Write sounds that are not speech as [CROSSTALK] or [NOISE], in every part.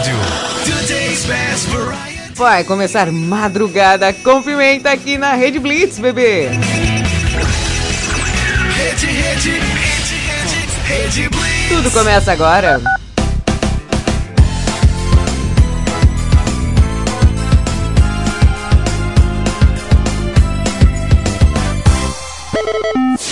rádio. Vai começar madrugada com pimenta aqui na Rede Blitz, bebê. Rede, rede, rede, rede, rede Blitz. Tudo começa agora.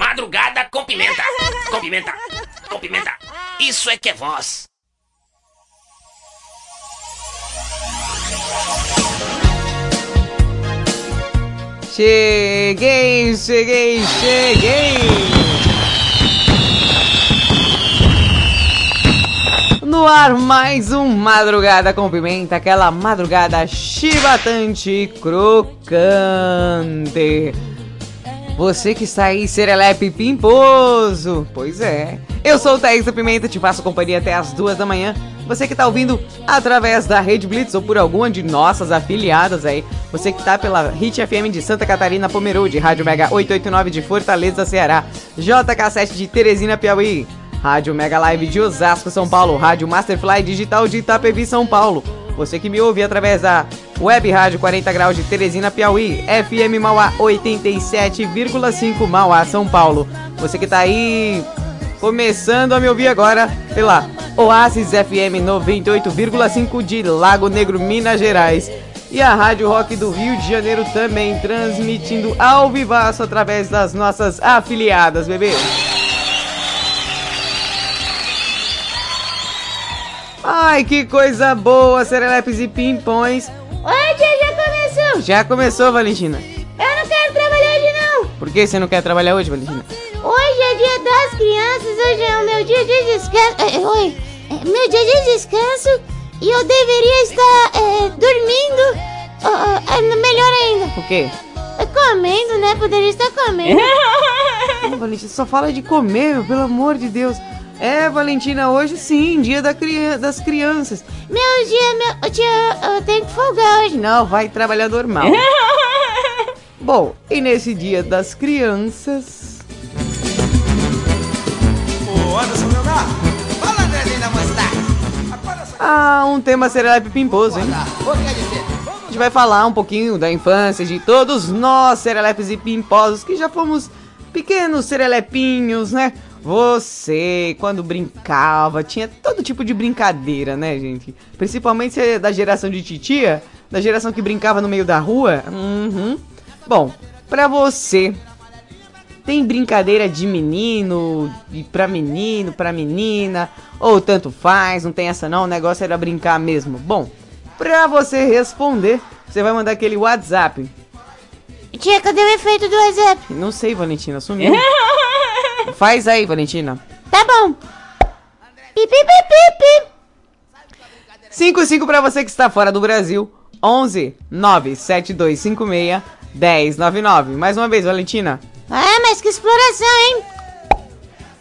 Madrugada com pimenta. Com pimenta. Com pimenta. Isso é que é voz. Cheguei, cheguei, cheguei. No ar, mais um Madrugada com Pimenta, aquela madrugada chibatante crocante. Você que está aí, serelepe pimposo. Pois é. Eu sou o Thaís da Pimenta, te faço companhia até as duas da manhã. Você que está ouvindo através da Rede Blitz ou por alguma de nossas afiliadas aí. Você que está pela Hit FM de Santa Catarina, Pomerode, Rádio Mega 889 de Fortaleza, Ceará, JK7 de Teresina, Piauí, Rádio Mega Live de Osasco, São Paulo, Rádio Masterfly Digital de Itapevi, São Paulo. Você que me ouve através da Web Rádio 40 Graus de Teresina, Piauí, FM Mauá 87,5 Mauá, São Paulo. Você que tá aí começando a me ouvir agora pela Oasis FM 98,5 de Lago Negro, Minas Gerais. E a Rádio Rock do Rio de Janeiro também transmitindo ao vivaço através das nossas afiliadas, bebê. Ai, que coisa boa, serelepes e pimpões. Oi, tia, já começou. Já começou, Valentina. Eu não quero trabalhar hoje, não. Por que você não quer trabalhar hoje, Valentina? Hoje é dia das crianças, hoje é o meu dia de descanso. É, oi, é meu dia de descanso e eu deveria estar é, dormindo. Oh, é melhor ainda. O quê? É comendo, né? Poderia estar comendo. [LAUGHS] Valentina, só fala de comer, meu, pelo amor de Deus. É, Valentina, hoje sim, dia da das crianças. meu dia, meu tia, eu tenho que folgar hoje. Não, vai trabalhar normal. [LAUGHS] Bom, e nesse dia das crianças. Ô, Anderson Leonardo, fala Andrezinho da Mostarda. Ah, um tema serelepe pimposo, hein? A gente vai falar um pouquinho da infância de todos nós, serelepes e pimposos, que já fomos pequenos serelepinhos, né? Você, quando brincava, tinha todo tipo de brincadeira, né, gente? Principalmente se é da geração de titia, da geração que brincava no meio da rua. Uhum. Bom, pra você, tem brincadeira de menino, e pra menino, pra menina, ou tanto faz, não tem essa não, o negócio era brincar mesmo. Bom, pra você responder, você vai mandar aquele WhatsApp. Tia, cadê o efeito do WhatsApp? Não sei, Valentina, sumiu. [LAUGHS] Faz aí, Valentina. Tá bom. Pi, pi, pi, pi, pi. 55 pra você que está fora do Brasil. 11 97256 1099. Mais uma vez, Valentina. Ah, mas que exploração, hein?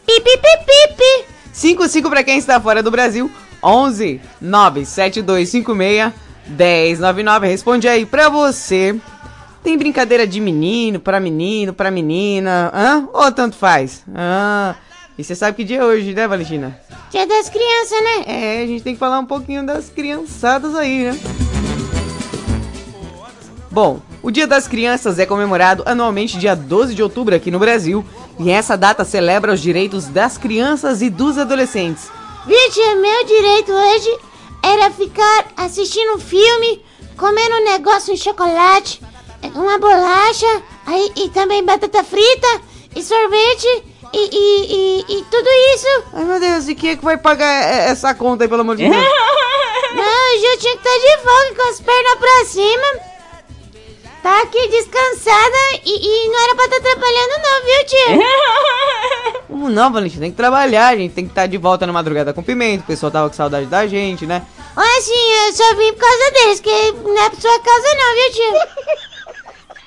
Pi, pi, pi, pi, pi. 55 pra quem está fora do Brasil. 11 97256 1099. Responde aí pra você. Tem brincadeira de menino, pra menino, pra menina, hã? Ou tanto faz? Ah, e você sabe que dia é hoje, né, Valentina? Dia das crianças, né? É, a gente tem que falar um pouquinho das criançadas aí, né? Bom, o Dia das Crianças é comemorado anualmente dia 12 de outubro aqui no Brasil, e essa data celebra os direitos das crianças e dos adolescentes. Viu, tia, meu direito hoje era ficar assistindo um filme, comendo um negócio, um chocolate, uma bolacha, aí, e também batata frita, e sorvete, e, e, e, e tudo isso. Ai meu Deus, e quem é que vai pagar essa conta aí, pelo amor de Deus? [LAUGHS] [LAUGHS] Não, eu tinha que estar de folga com as pernas pra cima. Tá aqui descansada e, e não era pra estar trabalhando não, viu, tia? [LAUGHS] Como não, Valentina? Tem que trabalhar, a gente tem que estar de volta na madrugada com pimenta, o pessoal tava com saudade da gente, né? Olha assim, eu só vim por causa deles, que não é por sua causa não, viu, tio?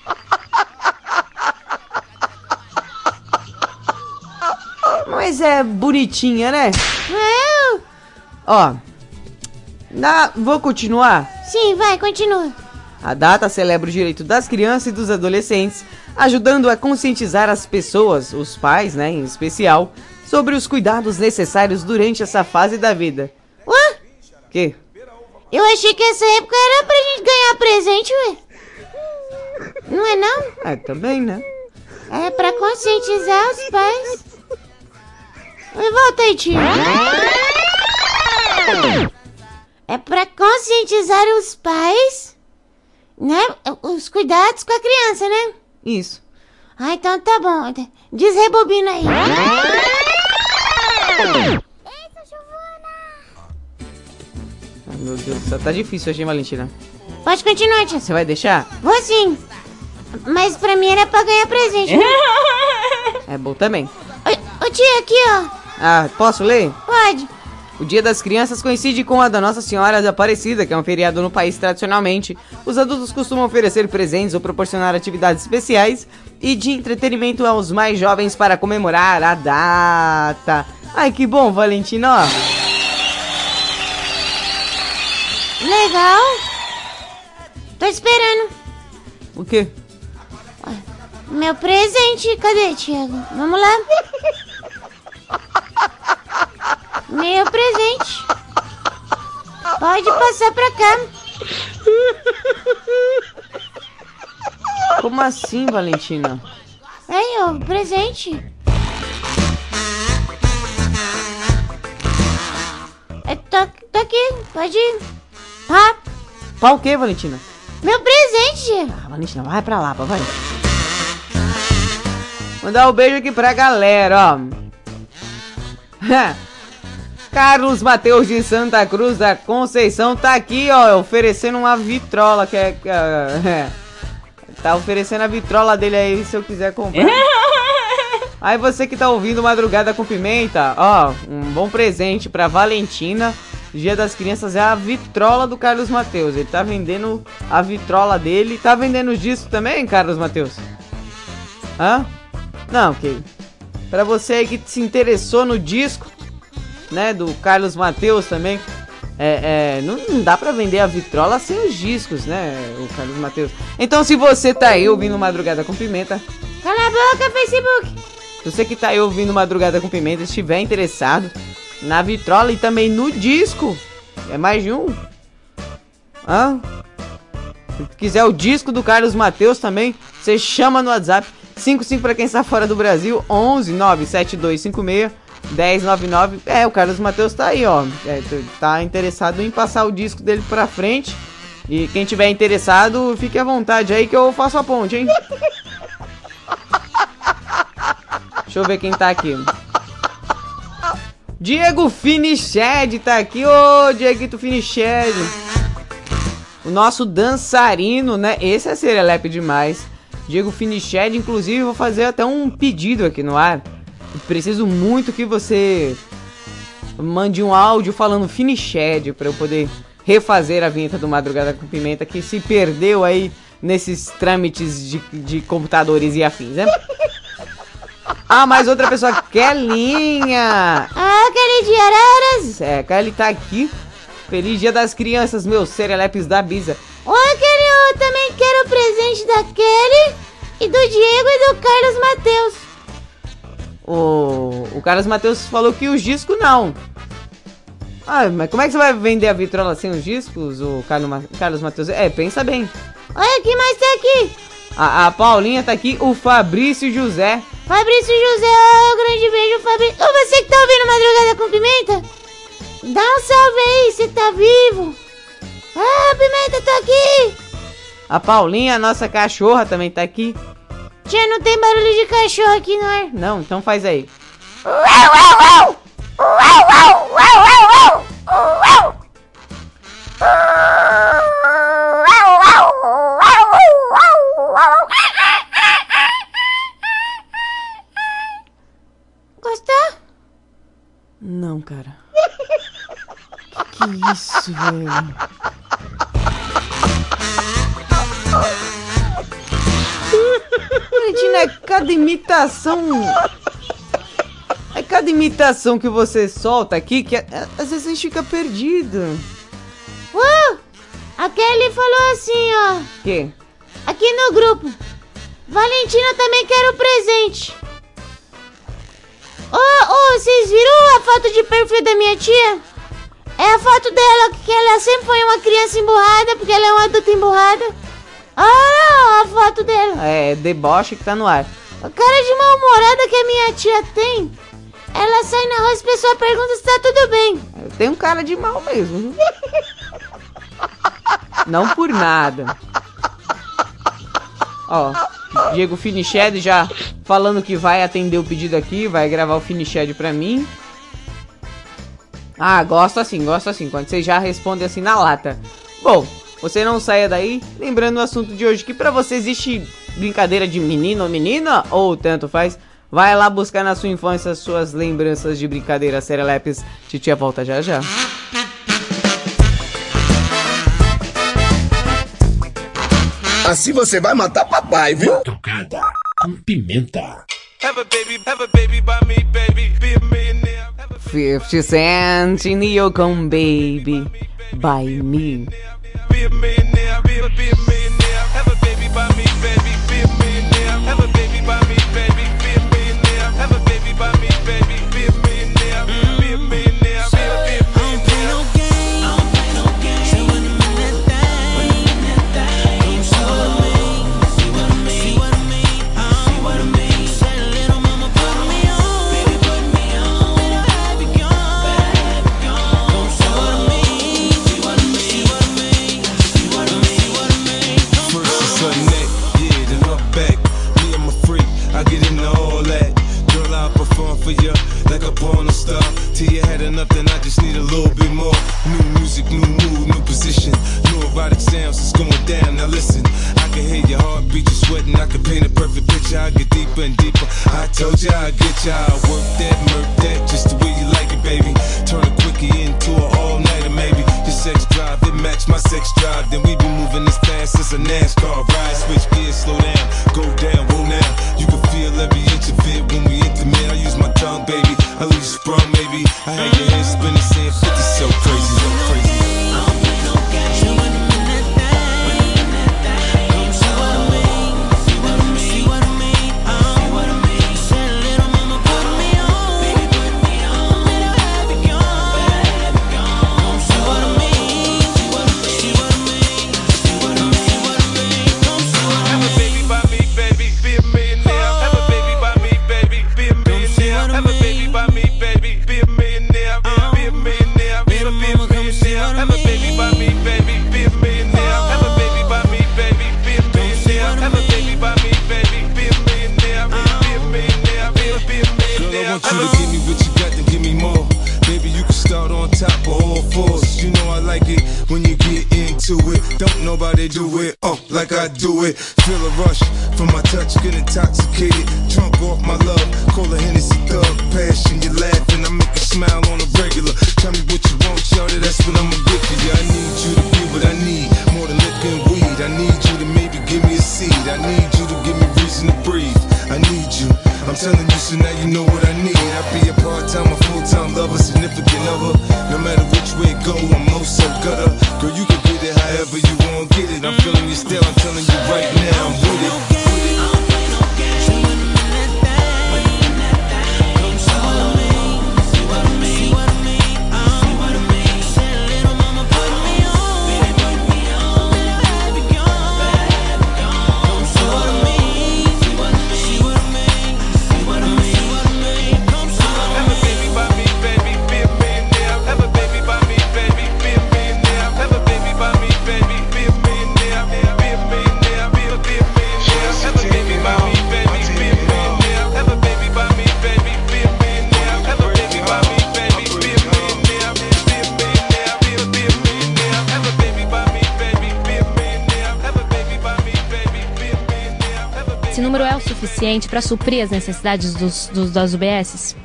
[LAUGHS] Mas é bonitinha, né? É, Ó, na, vou continuar. sim, vai, continua. A data celebra o direito das crianças e dos adolescentes, ajudando a conscientizar as pessoas, os pais, né, em especial, sobre os cuidados necessários durante essa fase da vida. Ué? Que? Eu achei que essa época era pra gente ganhar presente, ué. Não é não? É, também, né? É pra conscientizar os pais. Volta aí, tio. É pra conscientizar os pais, né? Os cuidados com a criança, né? Isso. Ah, então tá bom. Desrebobina aí. Ai, meu Deus do céu, tá difícil hoje, hein, Valentina? Pode continuar, tia. Você vai deixar? Vou sim. Mas pra mim era pra ganhar presente. né? [LAUGHS] É bom também. Ô, tia, aqui, ó. Ah, posso ler? Pode. O Dia das Crianças coincide com a da Nossa Senhora da Aparecida, que é um feriado no país tradicionalmente. Os adultos costumam oferecer presentes ou proporcionar atividades especiais e de entretenimento aos mais jovens para comemorar a data. Ai, que bom, Valentina, ó. Legal. Tô esperando. O quê? Meu presente. Cadê, Tiago? Vamos lá. Meu presente. Pode passar pra cá. Como assim, Valentina? Aí, ó, presente. É, tô, tô aqui, pode ir. Ah, Pá o quê, Valentina? Meu presente. Ah, Valentina, vai pra lá, vai. Mandar um beijo aqui pra galera, ó. [LAUGHS] Carlos Mateus de Santa Cruz da Conceição tá aqui, ó, oferecendo uma vitrola, que é... é- [LAUGHS] tá oferecendo a vitrola dele aí, se eu quiser comprar. [LAUGHS] Aí você que tá ouvindo Madrugada com Pimenta, ó, um bom presente pra Valentina. Dia das Crianças é a vitrola do Carlos Mateus. Ele tá vendendo a vitrola dele. Tá vendendo disco também, Carlos Mateus? Hã? Não, que Pra você aí que se interessou no disco, né, do Carlos Mateus também. É, é, não, não dá pra vender a vitrola sem os discos, né, o Carlos Mateus. Então se você tá aí ouvindo Madrugada com Pimenta, Cala a boca, Facebook. se você que tá aí ouvindo Madrugada com Pimenta estiver interessado na vitrola e também no disco, é mais de um. Hã? Se quiser o disco do Carlos Mateus também, você chama no WhatsApp 55 para quem está fora do Brasil, 11 97256 1099. É, o Carlos Mateus tá aí, ó. É, tá interessado em passar o disco dele pra frente. E quem tiver interessado, fique à vontade aí que eu faço a ponte, hein? [LAUGHS] Deixa eu ver quem tá aqui. Diego Finiched tá aqui, ô Dieguito Finiched. O nosso dançarino, né? Esse é serelepe demais. Diego Finiched, inclusive, vou fazer até um pedido aqui no ar. Preciso muito que você mande um áudio falando Finiched pra eu poder refazer a vinheta do Madrugada com Pimenta que se perdeu aí nesses trâmites de, de computadores e afins, né? Ah, mais outra pessoa, Kelinha! Ah, aquele de araras. É, Kelly tá aqui. Feliz Dia das Crianças, meus serelepes da Bisa. Oi, Kelly, eu também quero o presente da Kelly e do Diego e do Carlos Mateus. O, o Carlos Matheus falou que os discos não. Ah, mas como é que você vai vender a vitrola sem os discos, o Carlos, Ma- Carlos Matheus? É, pensa bem. Olha, quem mais tá aqui? A, a Paulinha tá aqui, o Fabrício José. Fabrício José, oh, grande beijo, Fabrício. Ô, você que tá ouvindo Madrugada com Pimenta? Dá um salve aí, você tá vivo. Ah, Pimenta, tô aqui. A Paulinha, a nossa cachorra, também tá aqui. Tia, não tem barulho de cachorro aqui no ar. Não, então faz aí. Gostou? Não, cara. Que é isso? velho? Valentina, é cada imitação. É cada imitação que você solta aqui que é- às vezes a gente fica perdido. Uh, a Kelly falou assim, ó. Que? Aqui no grupo. Valentina também quer o presente. Ô, ô, vocês viram a foto de perfil da minha tia? É a foto dela, que ela sempre foi uma criança emburrada, porque ela é uma adulta emburrada. Olha a foto dela. É deboche que tá no ar. A cara de mal-humorada que a minha tia tem. Ela sai na rua e as pessoas perguntam se tá tudo bem. Tem um cara de mal mesmo. Não por nada. Ó, Diego Finiched já falando que vai atender o pedido aqui, vai gravar o Finiched pra mim. Ah, gosto assim, gosto assim, quando você já responde assim na lata. Bom, você não saia daí, lembrando o assunto de hoje, que pra você existe brincadeira de menino ou menina, ou tanto faz. Vai lá buscar na sua infância suas lembranças de brincadeiras serelepes. Titia volta já já. Assim você vai matar papai, viu? Madrugada com pimenta. Have a baby, have a baby by me, baby. Be a millionaire. Have a 50 Cent in Yukon Baby by me. be a millionaire. I can paint a perfect picture. I get deeper and deeper. I told you I get ya. I work that, murk that, just the way you like it, baby. Turn a quickie into an all nighter, maybe. Your sex drive, it match my sex drive. Then we be moving this fast as a NASCAR ride. Switch gears, slow down, go down, whoa now. You can feel every inch of it when we intimate. I use my tongue, baby. I leave you sprung, maybe. I had número é o suficiente para suprir as necessidades dos, dos, das UBSs?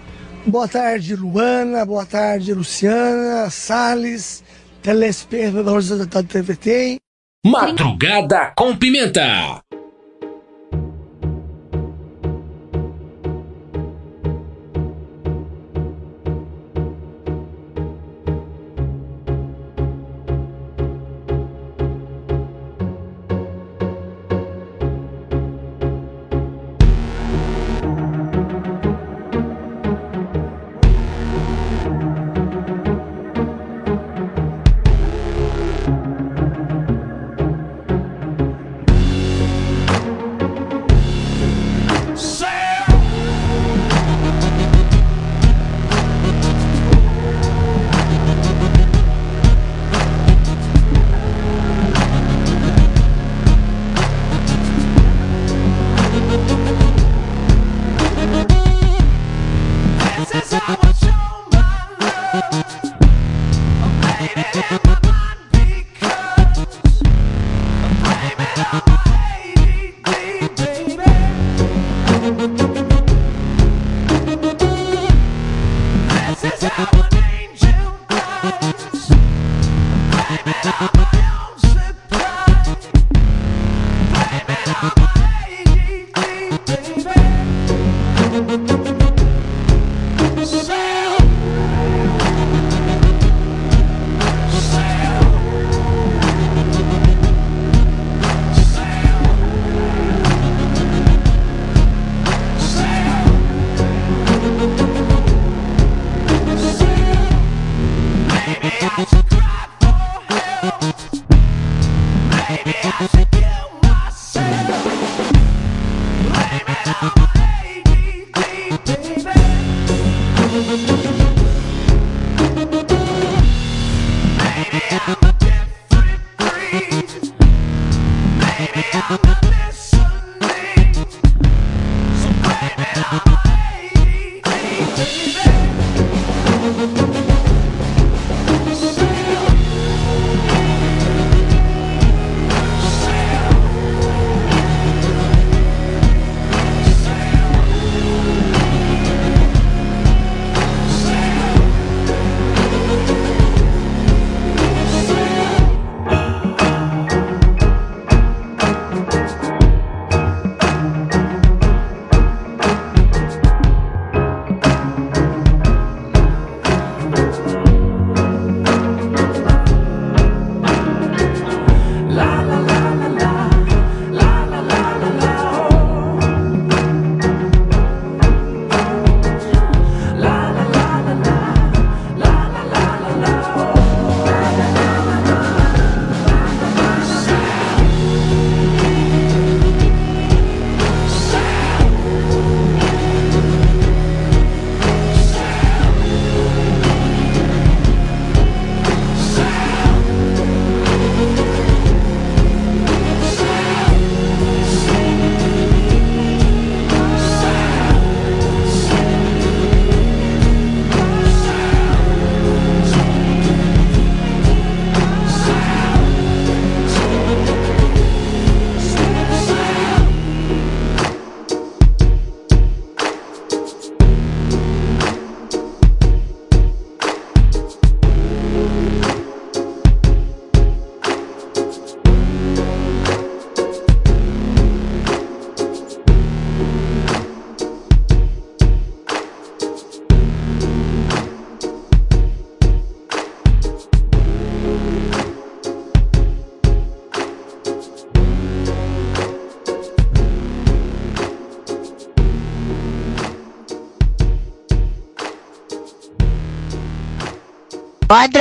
Boa tarde, Luana. Boa tarde, Luciana, Salles, telespectadores da TVT. Madrugada com Pimenta.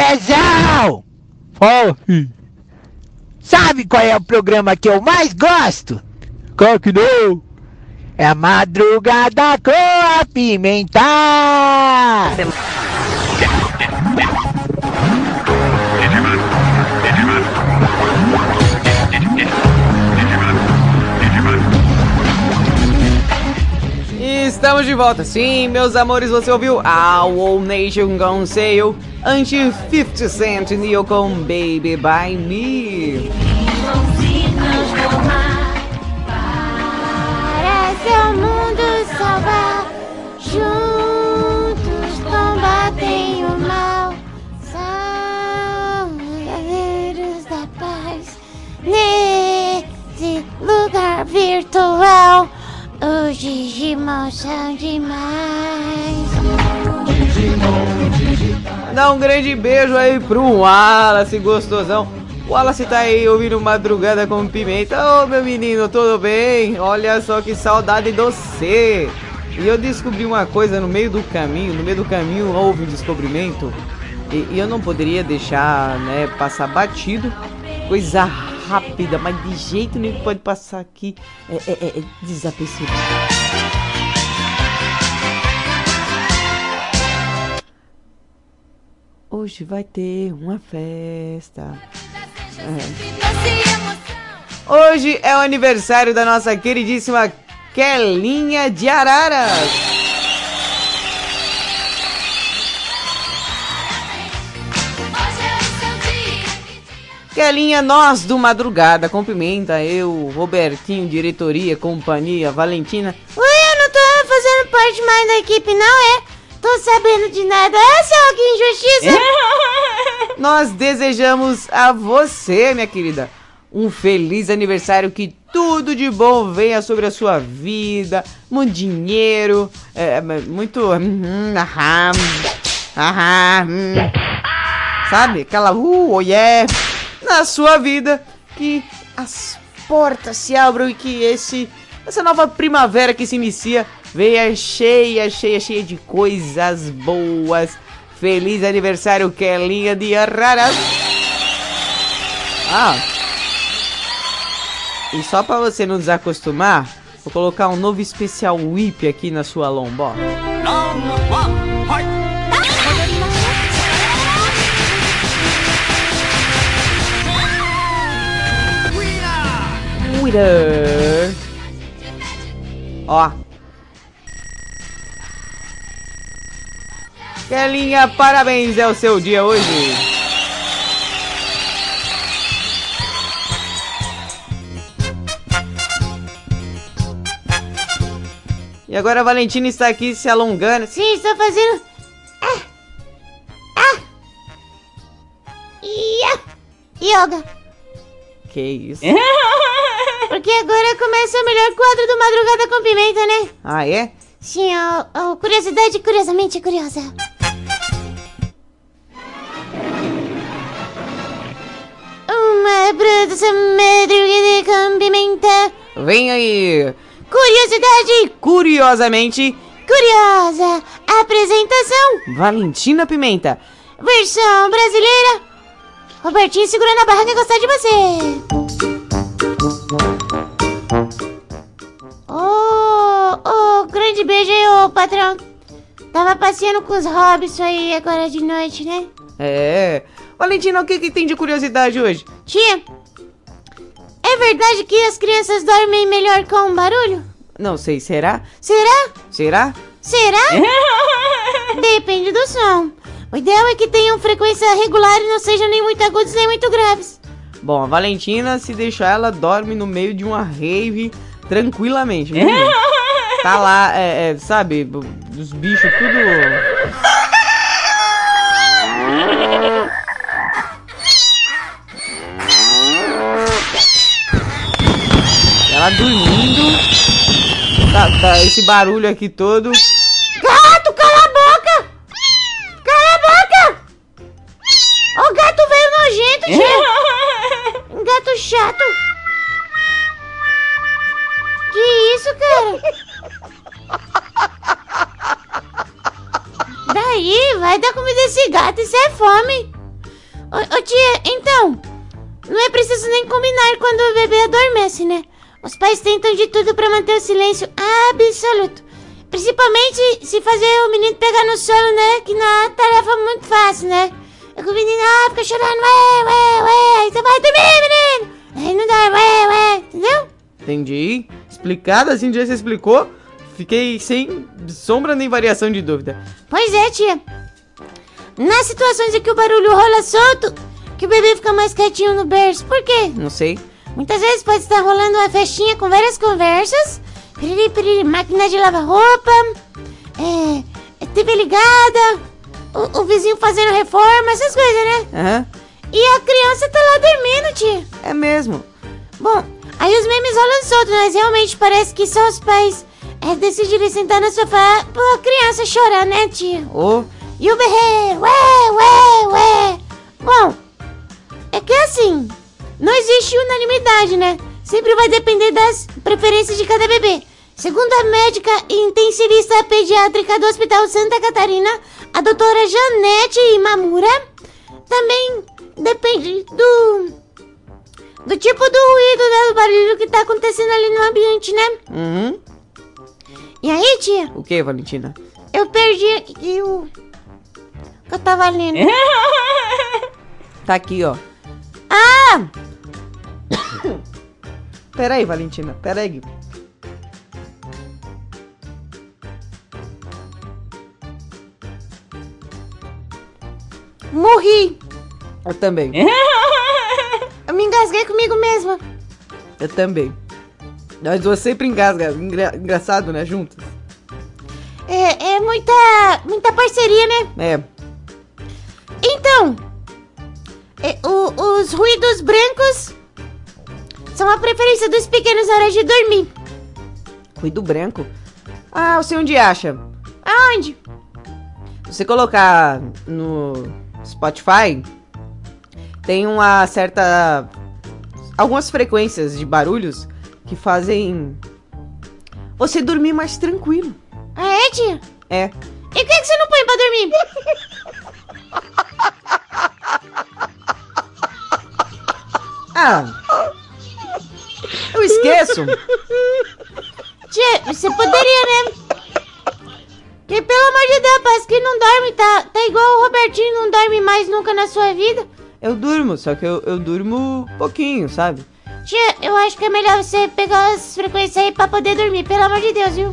Andrezão! Fala, filho. Sabe qual é o programa que eu mais gosto? Qual que não? É a Madrugada com a Pimenta! Estamos de volta. Sim, meus amores, você ouviu All Nation Gone Sale, anti 50 Cent Neo com Baby By Me. Para seu mundo salvar, juntos combatem o mal. São guerreiros da paz nesse lugar virtual. Salve. Digimon são demais. Dá um grande beijo aí pro Wallace, gostosão. O Wallace tá aí ouvindo Madrugada com Pimenta. Ô, meu menino, tudo bem? Olha só que saudade de você. E eu descobri uma coisa no meio do caminho. No meio do caminho houve um descobrimento. E, e eu não poderia deixar, né, passar batido. Coisa rápida, mas de jeito nenhum pode passar aqui é, é, é, é. Hoje vai ter uma festa. É. Hoje é o aniversário da nossa queridíssima Kelinha de Araras. Kelinha, nós do Madrugada, com Pimenta, eu, Robertinho, diretoria, companhia, Valentina. Ui, eu não tô fazendo parte mais da equipe, não é? Tô sabendo de nada. Essa é que injustiça. Nós desejamos a você, minha querida, um feliz aniversário, que tudo de bom venha sobre a sua vida, muito dinheiro, é, muito. hum, aham, aham, hum, sabe? Aquela uh, oh yeah, na sua vida, que as portas se abram e que esse essa nova primavera que se inicia venha cheia, cheia, cheia de coisas boas. Feliz aniversário, Kelinha de Araras. Ah. E só pra você não desacostumar, vou colocar um novo especial whip aqui na sua lomba. ó. Twitter. Ó. Kelinha, parabéns, é o seu dia hoje. E agora a Valentina está aqui se alongando. Sim, estou fazendo. Ah! Ah! Ia! Yoga. Que isso? [LAUGHS] Porque agora começa o melhor quadro do Madrugada com Pimenta, né? Ah, é? Sim, o Curiosidade Curiosamente Curiosa. Uma produção Madrugada com Pimenta. Vem aí. Curiosidade Curiosamente, Curiosa. Apresentação. Valentina Pimenta. Versão brasileira. Robertinho segurando a barra que gostar de você. Grande beijo aí, ô patrão. Tava passeando com os hobbits aí agora de noite, né? É. Valentina, o que, que tem de curiosidade hoje? Tia, é verdade que as crianças dormem melhor com barulho? Não sei, será? Será? Será? Será? [LAUGHS] Depende do som. O ideal é que tenham frequência regular e não sejam nem muito agudos nem muito graves. Bom, a Valentina, se deixar, ela dorme no meio de uma rave tranquilamente. [LAUGHS] menino? Tá lá, é, é, sabe, os bichos tudo. Ela dormindo. Tá, tá, esse barulho aqui todo. Gato, cala a boca! Cala a boca! Ô gato veio nojento, tia! Um gato chato! Que isso, cara? Daí, vai dar comida esse gato, isso é fome! Ô, ô tia, então, não é preciso nem combinar quando o bebê adormece, né? Os pais tentam de tudo pra manter o silêncio absoluto. Principalmente se fazer o menino pegar no sono, né? Que não é tarefa muito fácil, né? É que o menino ah, fica chorando, ué, ué, ué, aí você vai dormir, menino! Aí não dá, ué, ué, entendeu? Entendi. Explicado assim, que você explicou. Fiquei sem sombra nem variação de dúvida. Pois é, tia. Nas situações em que o barulho rola solto, que o bebê fica mais quietinho no berço. Por quê? Não sei. Muitas vezes pode estar rolando uma festinha com várias conversas. Piriri, piriri, máquina de lavar roupa. É, é TV ligada. O, o vizinho fazendo reforma, essas coisas, né? Aham. E a criança tá lá dormindo, tia. É mesmo. Bom, aí os memes rolam soltos, mas realmente parece que são os pais é decidirem sentar no sofá pra criança chorar, né, tia? Ô, E o berreiro, ué, ué, ué. Bom, é que assim, não existe unanimidade, né? Sempre vai depender das preferências de cada bebê. Segundo a médica e intensivista pediátrica do Hospital Santa Catarina, a doutora Janete Imamura, também depende do. do tipo do ruído, né? Do barulho que tá acontecendo ali no ambiente, né? uhum. E aí, tia, O que, Valentina? eu perdi aqui o. que eu tava lendo. [LAUGHS] Tá aqui, ó. Ah! Pera aí, Valentina. Pera aí. Morri! Eu também. Eu me engasguei comigo mesma. Eu também. Nós duas sempre engasga. Engra- engraçado, né? Juntas. É, é muita. muita parceria, né? É. Então. é, o- os ruídos brancos são a preferência dos pequenos na hora de dormir. Ruído branco. Ah, sei onde acha. Aonde? Se você colocar no Spotify, tem uma certa. Algumas frequências de barulhos que fazem você dormir mais tranquilo. Ah, é, tia? É. E o que, que você não põe pra dormir? [LAUGHS] Ah! Eu esqueço! Tia, você poderia, né? Que pelo amor de Deus, parece que não dorme, tá, tá igual o Robertinho, não dorme mais nunca na sua vida. Eu durmo, só que eu, eu durmo pouquinho, sabe? Tia, eu acho que é melhor você pegar as frequências aí pra poder dormir, pelo amor de Deus, viu?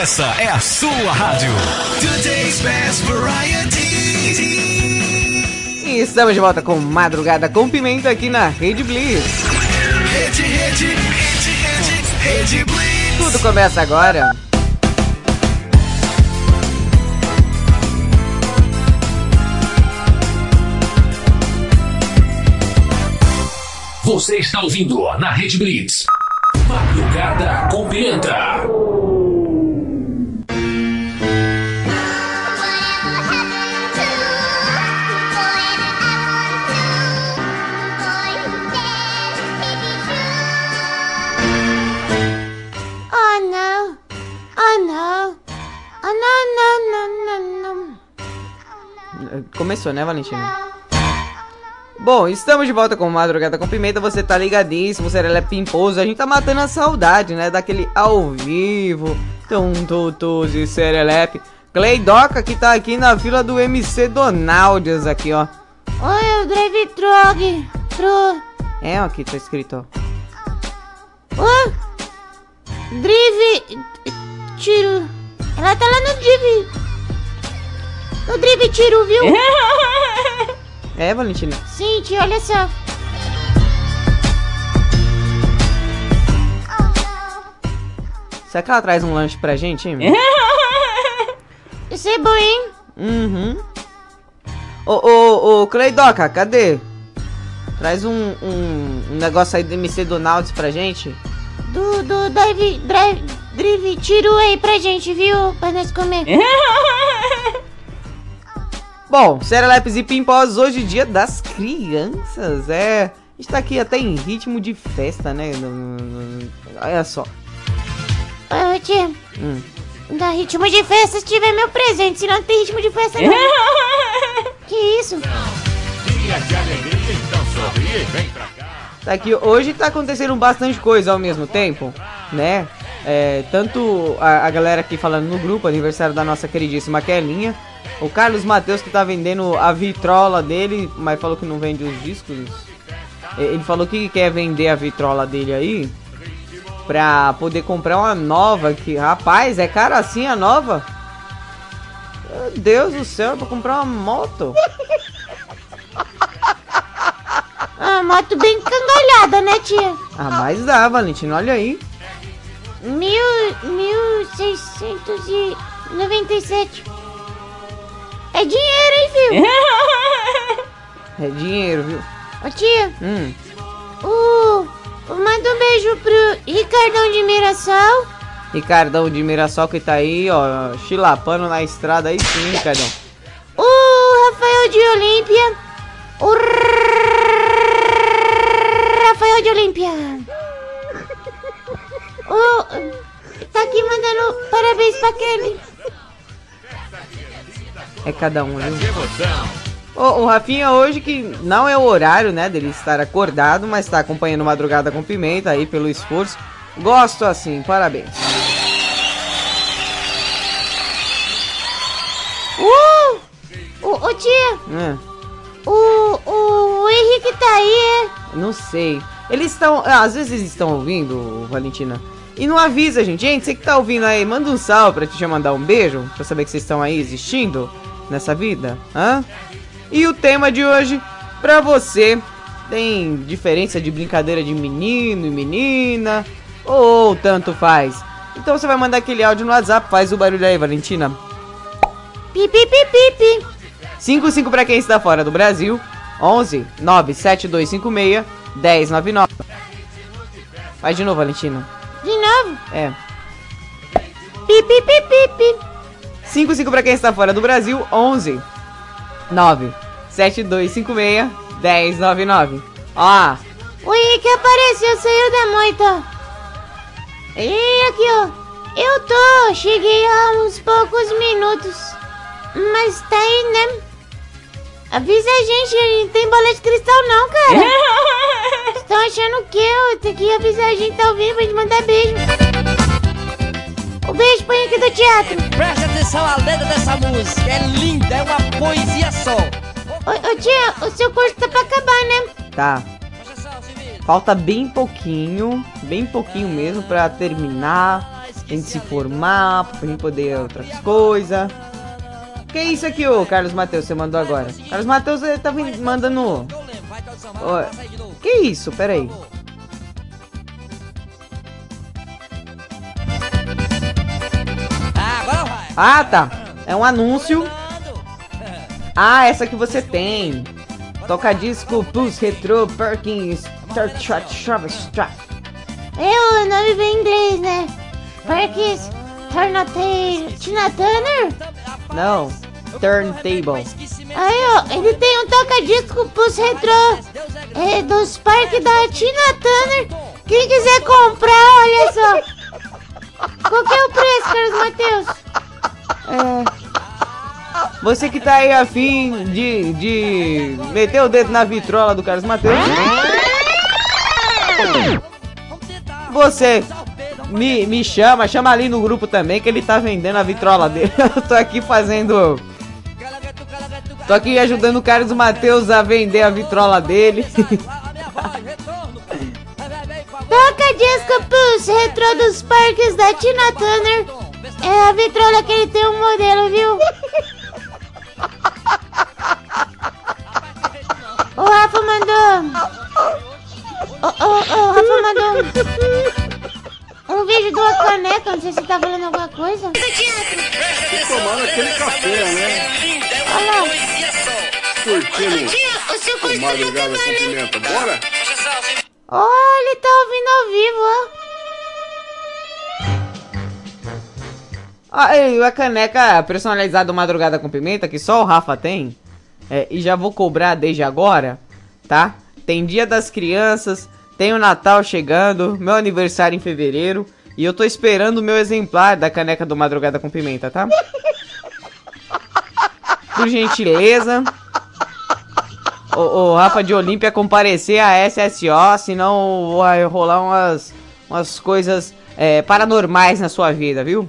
Essa é a sua rádio. Today's best variety. E estamos de volta com Madrugada com Pimenta aqui na Rede Blitz. Rede, rede, rede, rede, rede Blitz. Tudo começa agora. Você está ouvindo na Rede Blitz. Madrugada com Pimenta. Começou, né, Valentina? Bom, estamos de volta com Madrugada com Pimenta, você tá ligadíssimo, Serelepe Pimposo, a gente tá matando a saudade, né, daquele ao vivo, Tum Tutus e Serelepe. Cleidoca que tá aqui na fila do MC Donaldias aqui, ó. Oi, o Drive Trog. Tro. É, aqui tá escrito, ó. Ô! Drive. Tiro. Ela tá lá no Drive. No Drive Tiro, viu? [LAUGHS] É, Valentina? Sim, tia, olha só. Será que ela traz um lanche pra gente, hein? [LAUGHS] Isso é bom, hein? Uhum. Ô, ô, ô, Cleidoca, cadê? Traz um, um, um negócio aí do MC Donalds pra gente. Do, do Drive, Drive, Drive Tiro aí pra gente, viu? Pra nós comer. [LAUGHS] Bom, Serelepes e Pimpós, hoje dia das crianças, é. A gente tá aqui até em ritmo de festa, né? Olha só. Ô, tia, Hum. dá ritmo de festa se tiver meu presente, senão não tem ritmo de festa não. [LAUGHS] que isso? Tá aqui, hoje tá acontecendo bastante coisa ao mesmo tempo, né? É, tanto a, a galera aqui falando no grupo, aniversário da nossa queridíssima Kelinha. O Carlos Matheus que tá vendendo a vitrola dele, mas falou que não vende os discos. Ele falou que quer vender a vitrola dele aí pra poder comprar uma nova. Que rapaz, é cara assim a nova? Meu Deus do céu, pra comprar uma moto. [LAUGHS] Ah, moto bem cangalhada, né, tia? Ah, mas dá, Valentino, olha aí. Mil, mil seiscentos e noventa e sete. É dinheiro, hein, viu? [LAUGHS] É dinheiro, viu? Ô, tia, Hum. o... Manda um beijo pro Ricardão de Mirassol. Ricardão de Mirassol que tá aí, ó, chilapando na estrada aí sim, Ricardão. O Rafael de Olímpia. O Rafael de Olímpia. O... Tá aqui mandando parabéns pra Kelly. É cada um, viu? Ô, o Rafinha hoje que não é o horário, né, dele estar acordado, mas tá acompanhando Madrugada com Pimenta aí pelo esforço. Gosto assim, parabéns. Uh! O, o tia, Hum, o, o Henrique tá aí, é? não sei. Eles estão, ah, às vezes eles estão ouvindo, Valentina. E não avisa, gente. Gente, você que tá ouvindo aí, manda um salve pra te mandar um beijo, pra saber que vocês estão aí existindo nessa vida, hã? E o tema de hoje, pra você, tem diferença de brincadeira de menino e menina, ou tanto faz. Então você vai mandar aquele áudio no WhatsApp, faz o barulho aí, Valentina. Pipi, pipi, pipi. 55 pra quem está fora do Brasil, 11 97256 1099. Faz de novo, Valentina. De novo. É. Pipi, pipi, pipi. 55 pra quem está fora do Brasil, 11 97256 1099. Ó, O Henrique apareceu, saiu da moita. E aqui, ó. Eu tô, cheguei há uns poucos minutos. Mas tá aí, né? Avisa a gente, a gente não tem bola de cristal não, cara. [LAUGHS] Estão achando que eu tenho que avisar a gente tá ao vivo e mandar beijo. O beijo pro Henrique do teatro. Atenção à letra dessa música, é linda, é uma poesia só. Ô, ô tia, o seu curso tá pra acabar, né? tá. Falta bem pouquinho, bem pouquinho mesmo pra terminar, a gente se formar, pra gente poder outras coisas. Que é isso aqui, ô Carlos Matheus, você mandou agora? Carlos Matheus ele tá mandando. Ô, que isso? Pera aí. Ah, tá. É um anúncio. Ah, essa que você tem. Toca disco Plus Retro Perkins Trap. É, o nome vem em inglês, né? Perkins, Turntable, Tina Turner? Não, Turntable. Aí, ó, ele tem um toca-disco pros retrô é, dos parques da Tina Turner. Quem quiser comprar, olha só. Qual que é o preço, Carlos Matheus? É. Você que tá aí afim de, de meter o dedo na vitrola do Carlos Matheus. Você me, me chama, chama ali no grupo também que ele tá vendendo a vitrola dele. [LAUGHS] Eu tô aqui fazendo. Tô aqui ajudando o Carlos Matheus a vender a vitrola dele. Toca Disco Pulse, retrô dos parques da Tina Turner. É a vitrola que ele tem um modelo, viu? O Rafa mandou. O, o, o Rafa mandou um, um vídeo de uma caneca. Não sei se tá falando alguma coisa. Tomando aquele café, né? Olha lá. Curtindo O seu com madrugada com pimenta. Bora? Oh, ele tá ouvindo ao vivo, ó. Ah, e a caneca personalizada Madrugada com Pimenta, que só o Rafa tem. É, e já vou cobrar desde agora, tá? Tem Dia das Crianças, tem o Natal chegando, meu aniversário em fevereiro. E eu tô esperando o meu exemplar da caneca do Madrugada com Pimenta, tá? Por gentileza. O, o Rafa de Olímpia comparecer a SSO, senão vai rolar umas, umas coisas é, paranormais na sua vida, viu?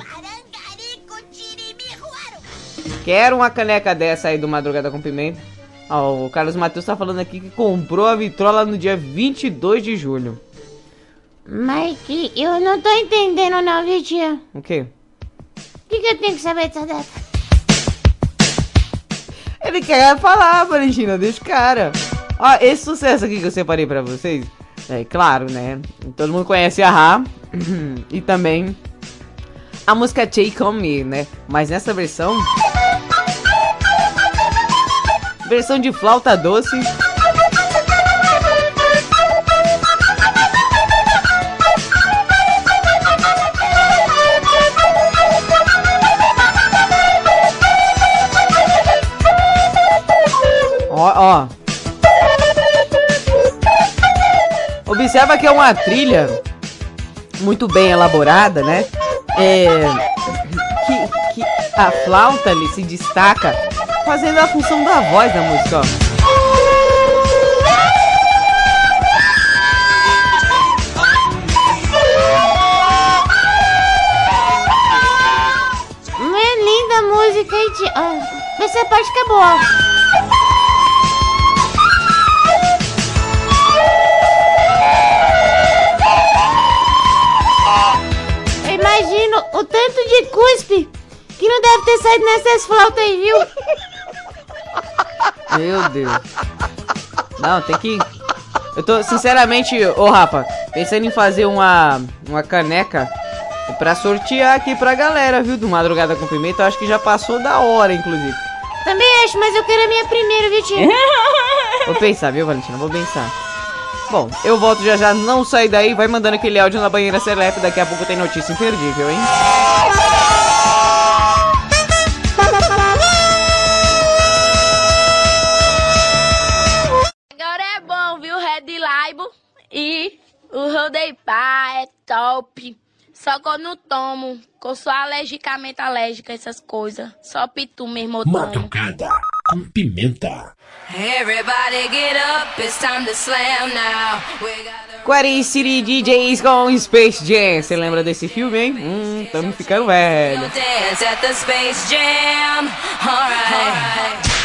Quero uma caneca dessa aí do Madrugada com Pimenta. Ó, o Carlos Matheus tá falando aqui que comprou a vitrola no dia 22 de julho. Mike, eu não tô entendendo não, viu, tia? O quê? O que, que eu tenho que saber dessa data? Ele quer falar, Valentina, deixa o cara. Ó, esse sucesso aqui que eu separei pra vocês. É claro, né? Todo mundo conhece a Ra. [CLEARS THROAT] e também a música Take On Me, né? Mas nessa versão. Versão de flauta doce. Ó, ó. Observa que é uma trilha muito bem elaborada, né? É, que, que a flauta ali se destaca fazendo a função da voz da música, ó. É linda a música, hein, tia? Ah, essa parte que é boa. Imagino o tanto de cuspe que não deve ter saído nessas flautas viu? Meu Deus. Não, tem que. Eu tô, sinceramente, ô Rafa, pensando em fazer uma, uma caneca pra sortear aqui pra galera, viu? Do Madrugada com Pimenta. Eu acho que já passou da hora, inclusive. Também acho, mas eu quero a minha primeira, viu, tia? [LAUGHS] Vou pensar, viu, Valentina? Vou pensar. Bom, eu volto já já. Não sai daí. Vai mandando aquele áudio na banheira Celep. Daqui a pouco tem notícia imperdível, hein? Só que eu não tomo, que eu sou alergicamente alérgica a essas coisas. Só pitu mesmo eu tomo. Madrugada com pimenta. Everybody get up, it's time to slam now. We got Quarry City DJs com Space Jam. Você lembra desse filme, hein? Hum, tamo ficando velho. dance at the Space Jam. Alright. Come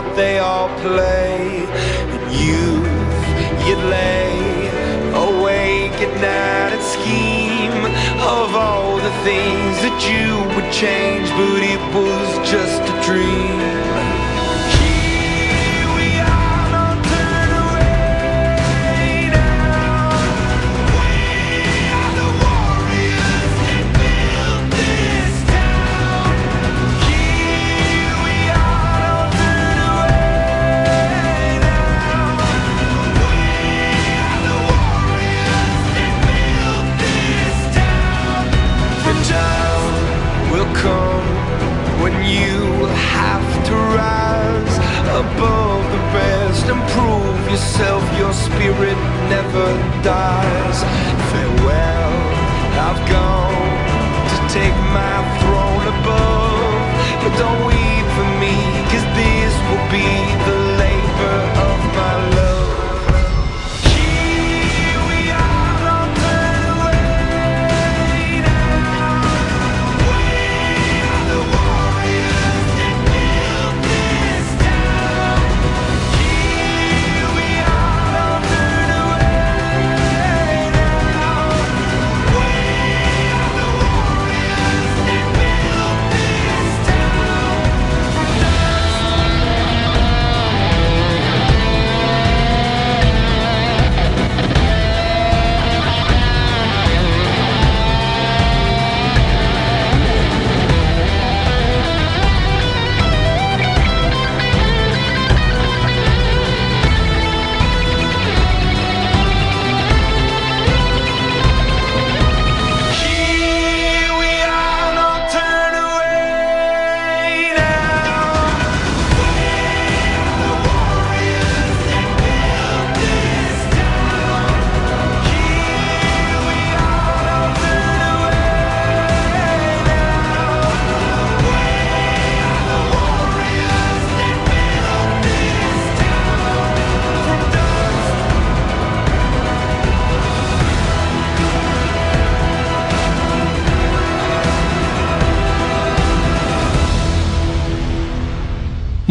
out they all play. And you, you'd lay awake at night and scheme Of all the things that you would change. But it was just a dream.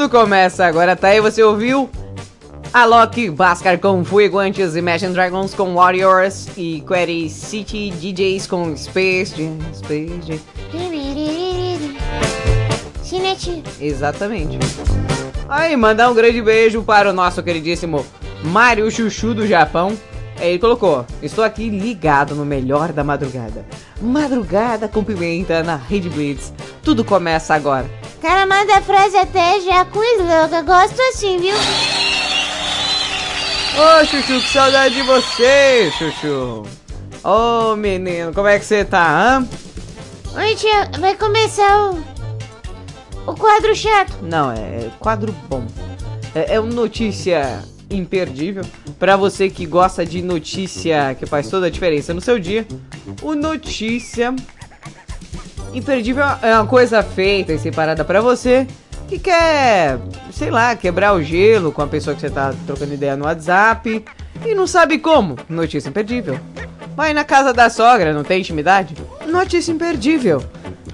Tudo começa agora, tá aí, você ouviu? Alok Bhaskar com Fuego antes, Imagine Dragons com Warriors e Query City DJs com Space Jam, Space Jam. Cinete. Exatamente. Aí, mandar um grande beijo para o nosso queridíssimo Mário Chuchu do Japão. Ele colocou: Estou aqui ligado no melhor da madrugada. Madrugada com pimenta na Rede Blitz. Tudo começa agora. Cara, manda a frase até já com slogan. Gosto assim, viu? Ô, Chuchu, que saudade de você, Chuchu. Ô, menino, como é que você tá, hã? Oi, tia, vai começar o. O quadro chato. Não, é quadro bom. É, é uma notícia imperdível. Pra você que gosta de notícia que faz toda a diferença no seu dia, o Notícia Imperdível é uma coisa feita e separada pra você que quer, sei lá, quebrar o gelo com a pessoa que você tá trocando ideia no WhatsApp e não sabe como. Notícia imperdível. Vai na casa da sogra, não tem intimidade? Notícia imperdível.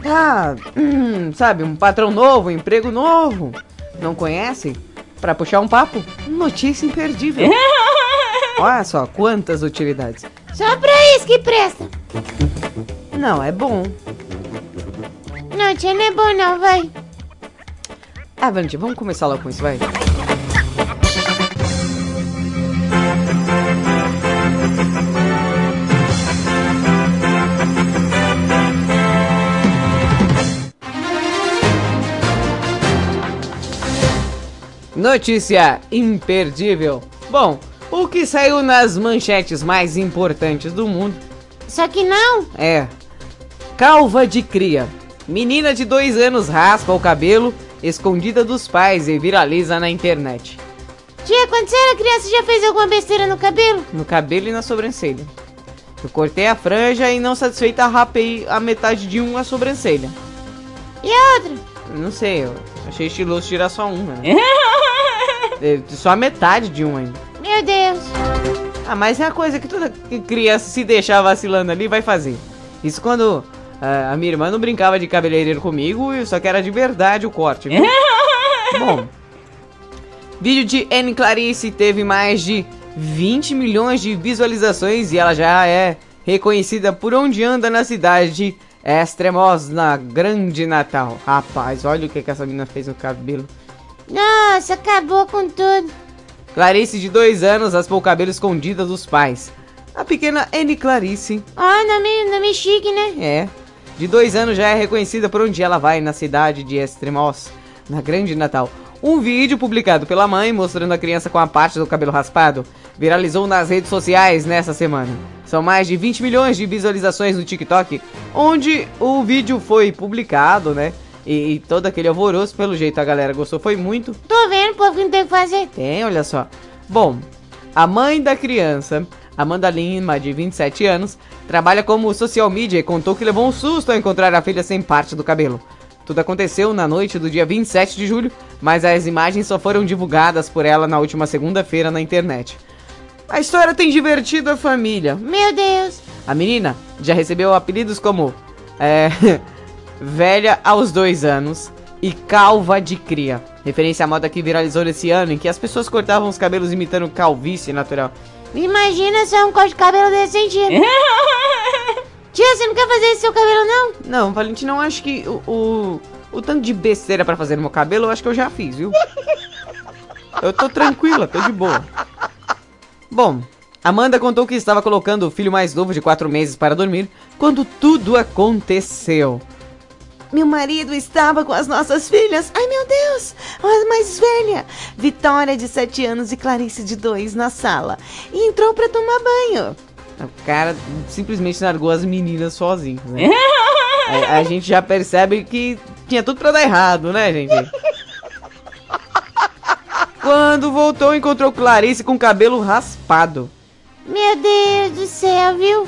Ah, hum, sabe, um patrão novo, um emprego novo. Não conhece? Pra puxar um papo? Notícia imperdível. [LAUGHS] Olha só quantas utilidades. Só pra isso que presta. Não, é bom. Não, tia, não é bom não, vai. Ah, Valentim, vamos começar logo com isso, vai. Notícia imperdível. Bom, o que saiu nas manchetes mais importantes do mundo Só que não. é Calva de cria. Menina de dois anos raspa o cabelo escondida dos pais e viraliza na internet. Tia, quando você era criança, já fez alguma besteira no cabelo? No cabelo e na sobrancelha. Eu cortei a franja e não satisfeita rapei a metade de uma sobrancelha. E a outra? Não sei, eu achei estiloso tirar só uma. Né? [LAUGHS] É, só a metade de uma ainda. Meu Deus. Ah, mas é a coisa que toda criança se deixar vacilando ali vai fazer. Isso quando ah, a minha irmã não brincava de cabeleireiro comigo, só que era de verdade o corte. Viu? [LAUGHS] Bom, vídeo de Anne Clarice teve mais de 20 milhões de visualizações e ela já é reconhecida por onde anda na cidade de Extremos, na Grande Natal. Rapaz, olha o que, que essa menina fez no cabelo. Nossa, acabou com tudo. Clarice, de dois anos, raspou o cabelo escondida dos pais. A pequena Anne Clarice Ah, nome, nome chique, né? É. De dois anos já é reconhecida por onde ela vai na cidade de Extremos, na Grande Natal. Um vídeo publicado pela mãe mostrando a criança com a parte do cabelo raspado viralizou nas redes sociais nessa semana. São mais de 20 milhões de visualizações no TikTok, onde o vídeo foi publicado, né? E, e todo aquele alvoroço, pelo jeito a galera gostou, foi muito. Tô vendo, o povo que não tem o que fazer. Tem, olha só. Bom, a mãe da criança, Amanda Lima, de 27 anos, trabalha como social media e contou que levou um susto ao encontrar a filha sem parte do cabelo. Tudo aconteceu na noite do dia 27 de julho, mas as imagens só foram divulgadas por ela na última segunda-feira na internet. A história tem divertido a família. Meu Deus. A menina já recebeu apelidos como é, [LAUGHS] velha aos dois anos e calva de cria. Referência à moda que viralizou nesse ano em que as pessoas cortavam os cabelos imitando calvície natural. Imagina só um corte de cabelo tia? [LAUGHS] tia, você não quer fazer esse seu cabelo, não? Não, Valentina, eu acho que o, o, o tanto de besteira pra fazer no meu cabelo, eu acho que eu já fiz, viu? Eu tô tranquila, tô de boa. Bom, Amanda contou que estava colocando o filho mais novo de 4 meses para dormir quando tudo aconteceu. Meu marido estava com as nossas filhas. Ai, meu Deus! A mais velha. Vitória, de 7 anos, e Clarice, de 2, na sala. E entrou para tomar banho. O cara simplesmente largou as meninas sozinhos, né? [LAUGHS] a, a gente já percebe que tinha tudo pra dar errado, né, gente? Quando voltou, encontrou Clarice com o cabelo raspado. Meu Deus do céu, viu?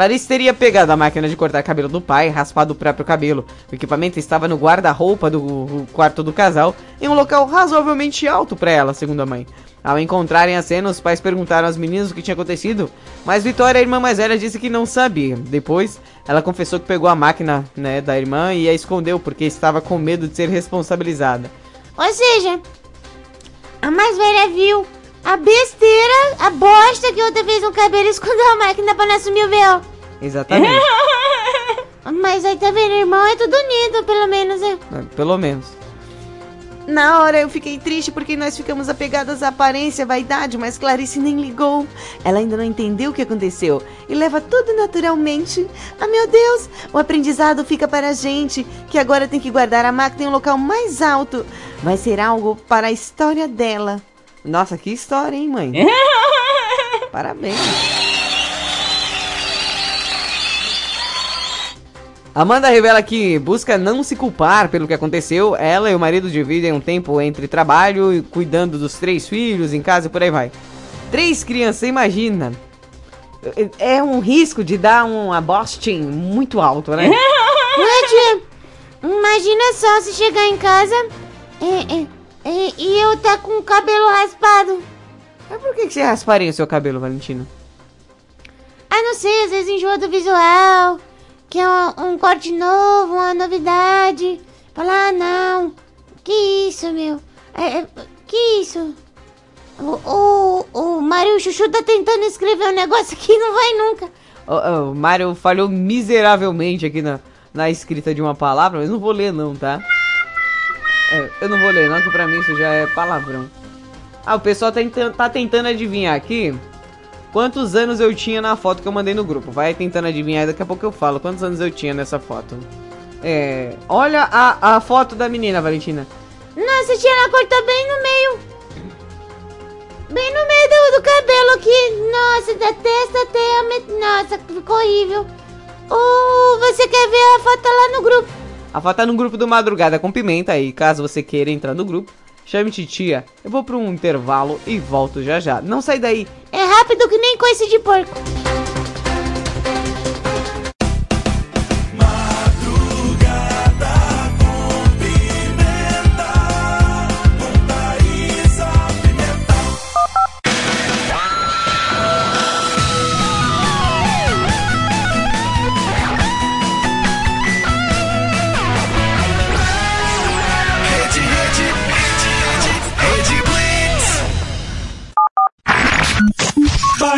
Clarice teria pegado a máquina de cortar cabelo do pai e raspado o próprio cabelo. O equipamento estava no guarda-roupa do quarto do casal, em um local razoavelmente alto para ela, segundo a mãe. Ao encontrarem a cena, os pais perguntaram às meninas o que tinha acontecido, mas Vitória, a irmã mais velha, disse que não sabia. Depois, ela confessou que pegou a máquina né, da irmã e a escondeu porque estava com medo de ser responsabilizada. Ou seja, a mais velha viu a besteira, a bosta que outra fez no cabelo e escondeu a máquina pra não assumir o véu. Exatamente. [LAUGHS] Mas aí tá vendo, irmão é tudo unido, pelo menos, é. É, Pelo menos. Na hora eu fiquei triste porque nós ficamos apegadas à aparência, à vaidade, mas Clarice nem ligou. Ela ainda não entendeu o que aconteceu e leva tudo naturalmente. Ah, meu Deus! O aprendizado fica para a gente, que agora tem que guardar a máquina em um local mais alto. Vai ser algo para a história dela. Nossa, que história, hein, mãe? [LAUGHS] Parabéns. Amanda revela que busca não se culpar pelo que aconteceu. Ela e o marido dividem um tempo entre trabalho e cuidando dos três filhos em casa e por aí vai. Três crianças, imagina. É é um risco de dar uma bosting muito alto, né? [LAUGHS] Ué, tia, imagina só se chegar em casa e, e- e- e eu tá com o cabelo raspado. Mas por que, que você rasparia o seu cabelo, Valentina? Ah, não sei, às vezes enjoa do visual, que é um, um corte novo, uma novidade. Falar, ah, não, que isso, meu? É, é, que isso? O, o, o Mário Chuchu tá tentando escrever um negócio aqui e não vai nunca. O, o Mário falhou miseravelmente aqui na, na escrita de uma palavra, mas não vou ler não, tá? É, eu não vou ler não, que pra mim isso já é palavrão. Ah, o pessoal tá, tá tentando adivinhar aqui quantos anos eu tinha na foto que eu mandei no grupo. Vai tentando adivinhar, daqui a pouco eu falo quantos anos eu tinha nessa foto. É, olha a, a foto da menina, Valentina. Nossa, tia, ela cortou bem no meio. Bem no meio do, do cabelo aqui. Nossa, da testa até a met... Nossa, ficou horrível. Ou você quer ver a foto lá no grupo? A foto tá no grupo do Madrugada com Pimenta aí, caso você queira entrar no grupo. Chame titia. Eu vou pra um intervalo e volto já já. Não sai daí. É rápido que nem coice de porco.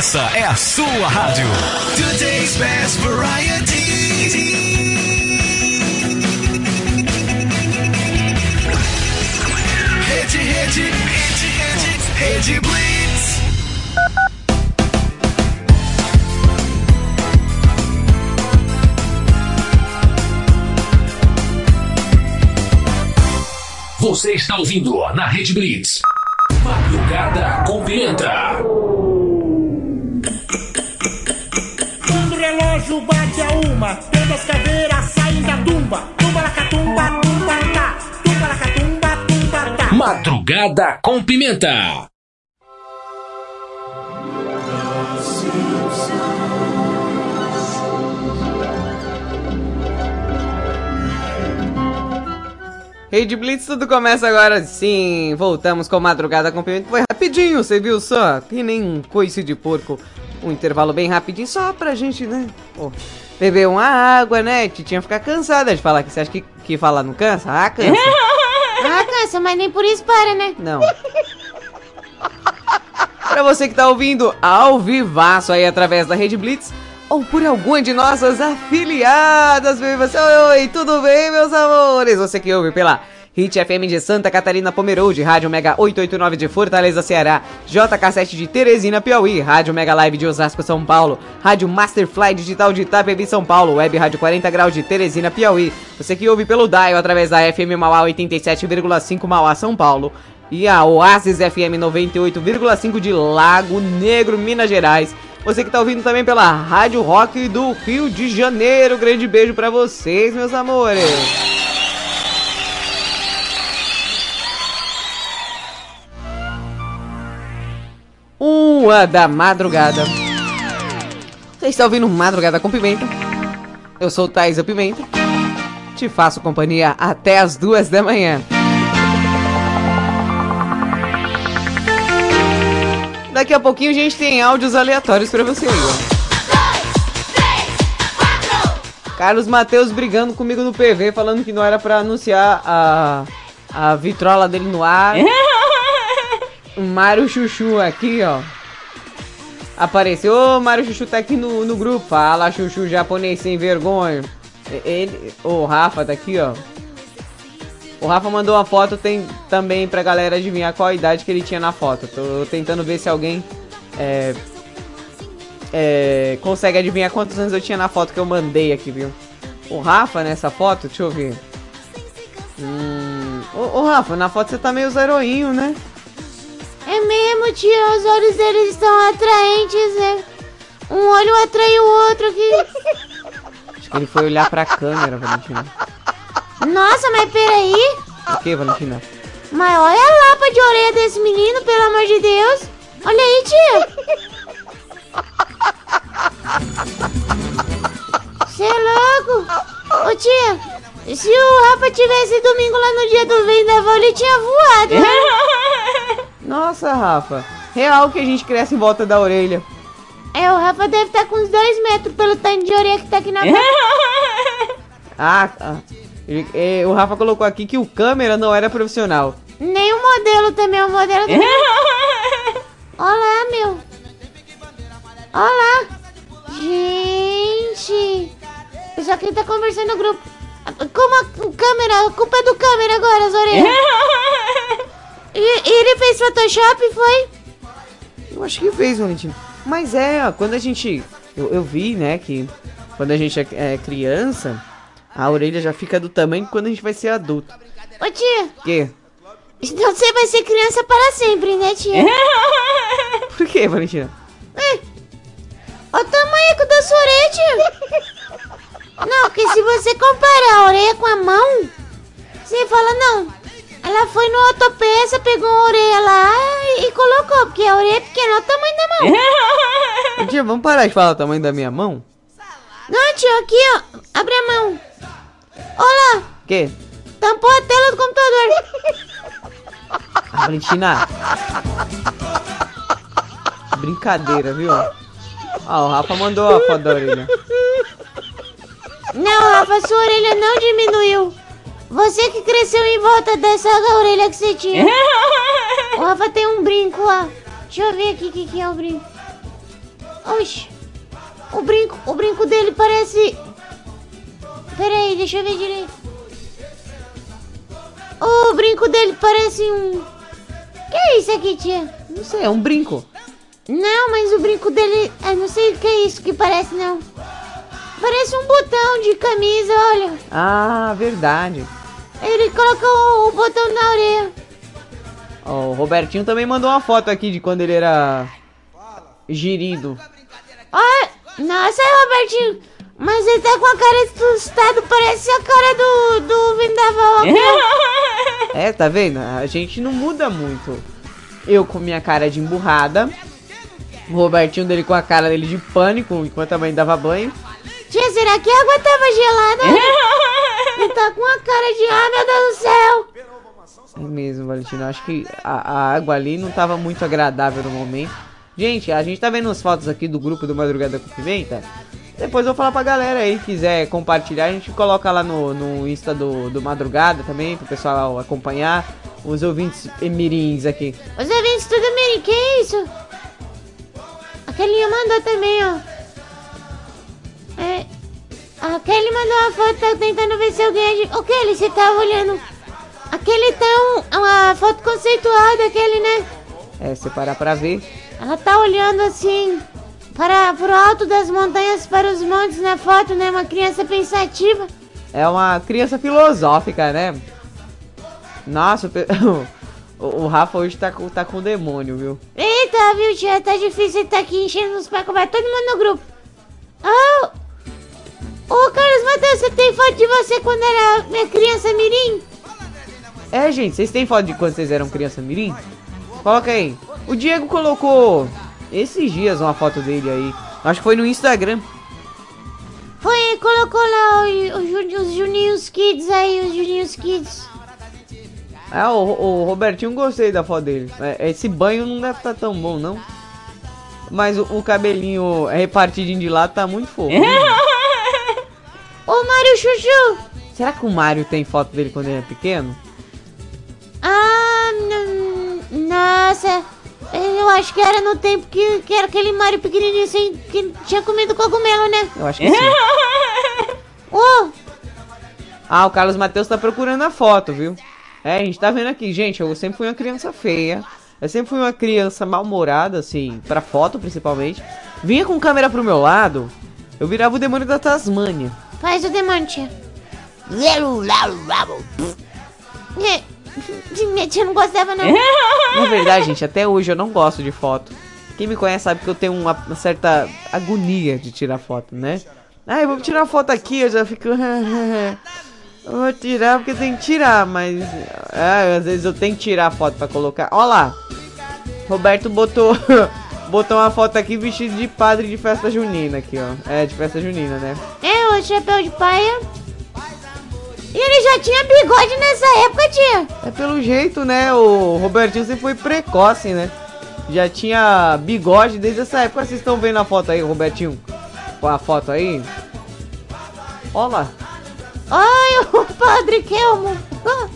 Essa é a sua rádio. Today's best variety. Rede, rede, rede, rede, rede Blitz. Você está ouvindo na Rede Blitz. Madrugada com Pimenta. Relógio bate a uma, todas as caveiras saem da tumba. Tumba la catumba, tumba tá. Tumba la catumba, tumba tá. Madrugada com Pimenta. Rede Blitz, tudo começa agora sim. Voltamos com Madrugada com Pimenta. Foi rapidinho, você viu só? Que nem um coice de porco. Um intervalo bem rapidinho, só pra gente, né? Pô, beber uma água, né? Titinha ficar cansada de falar que você acha que, que falar não cansa? Ah, cansa. [LAUGHS] Ah, cansa, mas nem por isso para, né? Não. Pra você que tá ouvindo ao vivaço aí através da Rede Blitz ou por alguma de nossas afiliadas, você, oi, tudo bem, meus amores? Você que ouve pela Hit FM de Santa Catarina Pomerode, Rádio Mega 889 de Fortaleza, Ceará, JK7 de Teresina, Piauí, Rádio Mega Live de Osasco, São Paulo, Rádio Masterfly Digital de Itapevi, São Paulo, Web Rádio 40 Graus de Teresina, Piauí. Você que ouve pelo Dial através da FM Mauá 87,5 Mauá, São Paulo. E a Oasis FM 98,5 de Lago Negro, Minas Gerais. Você que tá ouvindo também pela Rádio Rock do Rio de Janeiro. Grande beijo pra vocês, meus amores. Uma da madrugada. Você está ouvindo Madrugada com Pimenta? Eu sou Thaisa Pimenta. Te faço companhia até as duas da manhã. Daqui a pouquinho a gente tem áudios aleatórios pra você aí, ó. Carlos Matheus brigando comigo no PV, falando que não era pra anunciar a, a vitrola dele no ar. [LAUGHS] o Mário Chuchu aqui, ó. Apareceu, ô Mário Chuchu tá aqui no, no grupo. Fala, Chuchu japonês sem vergonha. Ele, o Rafa tá aqui, ó. O Rafa mandou uma foto tem, também pra galera adivinhar qual a idade que ele tinha na foto. Tô tentando ver se alguém é, é, consegue adivinhar quantos anos eu tinha na foto que eu mandei aqui, viu? O Rafa nessa foto, deixa eu ver. Hum, ô Rafa, na foto você tá meio zeroinho, né? É mesmo, tia, os olhos deles estão atraentes, né? Um olho atrai o outro aqui. Acho que ele foi olhar pra câmera, Valentina. Nossa, mas peraí. O que, Valentina? Mas olha a lapa de orelha desse menino, pelo amor de Deus. Olha aí, tia. Você é louco. Ô, tia, se o Rafa tivesse domingo lá no dia do vendaval, ele tinha voado, né? [LAUGHS] Nossa, Rafa. Real que a gente cresce em volta da orelha. É, o Rafa deve estar com uns 2 metros pelo tanto de orelha que tá aqui na frente. [LAUGHS] Ah, ah. Ele- é, o Rafa colocou aqui que o câmera não era profissional. Nem o modelo também, o modelo também. [LAUGHS] Olha lá, meu. Olha lá. Gente. O pessoal que tá conversando no grupo. Como a câmera, a culpa é do câmera agora, as orelhas. [LAUGHS] E, e ele fez Photoshop, foi? Eu acho que fez, Valentina. Mas é, ó, quando a gente. Eu, eu vi, né, que quando a gente é, é criança, a orelha já fica do tamanho que quando a gente vai ser adulto. Ô tia, Quê? então você vai ser criança para sempre, né, tia? [LAUGHS] Por quê, Valentina? Olha o tamanho da sua orelha, tia. Não, porque se você comparar a orelha com a mão, você fala, não. Ela foi no autopeça, pegou a orelha lá e, colocou, porque a orelha é pequena, olha o tamanho da mão. [LAUGHS] Tia, vamos parar de falar o tamanho da minha mão? Não, tio, aqui, ó. Abre a mão. Olha lá, Quê? tampou a tela do computador. [LAUGHS] Ah, Valentina. Brincadeira, viu? Ah, o Rafa mandou a foto da orelha. Não, Rafa, sua orelha não diminuiu. Você que cresceu em volta dessa orelha que você tinha. [LAUGHS] O Rafa tem um brinco lá. Deixa eu ver aqui o que, que é o brinco. Oxi. O brinco, o brinco dele parece. Pera aí, deixa eu ver direito. O brinco dele parece um. Que é isso aqui, tia? Não sei, é um brinco. Não, mas o brinco dele. Eu não sei o que é isso que parece, não. Parece um botão de camisa, olha. Ah, verdade. Ele colocou o botão na orelha. Ó, o Robertinho também mandou uma foto aqui de quando ele era girido. Olha, nossa, Robertinho. Mas ele tá com a cara assustado, parece a cara do, do vendaval. [LAUGHS] É, tá vendo? A gente não muda muito. Eu com minha cara de emburrada. O Robertinho dele com a cara dele de pânico enquanto a mãe dava banho. Tia, será que a água tava gelada? ele tá com a cara de, ah, meu Deus do céu. É mesmo, Valentino. Acho que a, a água ali não tava muito agradável no momento. Gente, a gente tá vendo as fotos aqui do grupo do Madrugada com Pimenta. Depois eu vou falar pra galera aí, quiser compartilhar, a gente coloca lá no, no Insta do, do Madrugada também, pro pessoal acompanhar. Os ouvintes mirins aqui. Os ouvintes tudo bem, que isso? A Kelly mandou também, ó. É, a Kelly mandou uma foto, tá tentando ver se alguém... Ô Kelly, você tava olhando... Aquele tá um, uma foto conceituada, aquele, né? É, se parar pra ver. Ela tá olhando assim... Para pro alto das montanhas, para os montes na foto, né? Uma criança pensativa. É uma criança filosófica, né? Nossa, o [LAUGHS] o, o Rafa hoje tá com, tá com o demônio, viu? Eita, viu, tia? Tá difícil estar aqui enchendo os pacos. Vai todo mundo no grupo. Ô, ô Carlos Matheus, você tem foto de você quando era minha criança mirim? É, gente, vocês têm foto de quando vocês eram criança mirim? Coloca aí. O Diego colocou esses dias uma foto dele aí. Acho que foi no Instagram. Foi, colocou lá o- o Ju- os Juninhos Kids aí, os Juninhos Kids. É, o, o Robertinho gostei da foto dele. É, Esse banho não deve estar tão bom, não. Mas o, o cabelinho repartidinho de lado tá muito fofo. [LAUGHS] Ô Mário Chuchu! Será que o Mario tem foto dele quando ele é pequeno? Ah, nossa. Eu acho que era no tempo que, que era aquele Mário pequenininho assim, que tinha comido cogumelo, né? Eu acho que sim. [LAUGHS] Ô, Ah, o Carlos Matheus tá procurando a foto, viu? É, a gente tá vendo aqui, gente. Eu sempre fui uma criança feia. Eu sempre fui uma criança mal-humorada, assim, pra foto principalmente. Vinha com câmera pro meu lado, eu virava o demônio da Tasmânia. Faz o demônio. É, Minha tia não gostava, não. [LAUGHS] Na verdade, gente, até hoje eu não gosto de foto. Quem me conhece sabe que eu tenho uma, uma certa agonia de tirar foto, né? Ah, eu vou tirar foto aqui, eu já fico. [LAUGHS] eu vou tirar porque tem que tirar, mas. Ah, às vezes eu tenho que tirar a foto pra colocar. Ó lá! Roberto botou. [LAUGHS] botou uma foto aqui vestido de padre de festa junina aqui, ó. É, de festa junina, né? É, o chapéu de paia. E ele já tinha bigode nessa época, tia. É pelo jeito, né? O Robertinho sempre foi precoce, né? Já tinha bigode desde essa época. Vocês estão vendo a foto aí, Robertinho? Com a foto aí? Olha lá. Ai, o Padre Kelmo. Ah,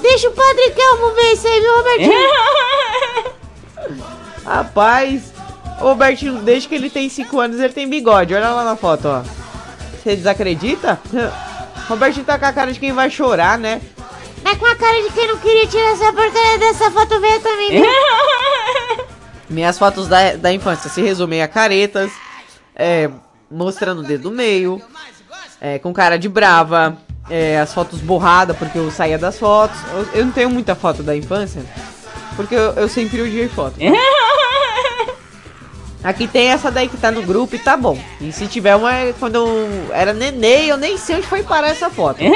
Deixa o Padre Kelmo ver isso aí, viu, Robertinho? [LAUGHS] [LAUGHS] Rapaz, o Robertinho, desde que ele tem 5 anos, ele tem bigode. Olha lá na foto, ó. Você desacredita? [LAUGHS] Robertinho tá com a cara de quem vai chorar, né? Tá com a cara de quem não queria tirar essa porcaria dessa foto velha também, viu? [LAUGHS] Minhas fotos da, da infância se resumem a caretas, é, mostrando o dedo do meio, é, com cara de brava, é, as fotos borradas porque eu saía das fotos. Eu, eu não tenho muita foto da infância, porque eu, eu sempre odiei foto. [LAUGHS] Aqui tem essa daí que tá no grupo e tá bom. E se tiver uma é quando eu era neném, eu nem sei onde foi parar essa foto. [LAUGHS]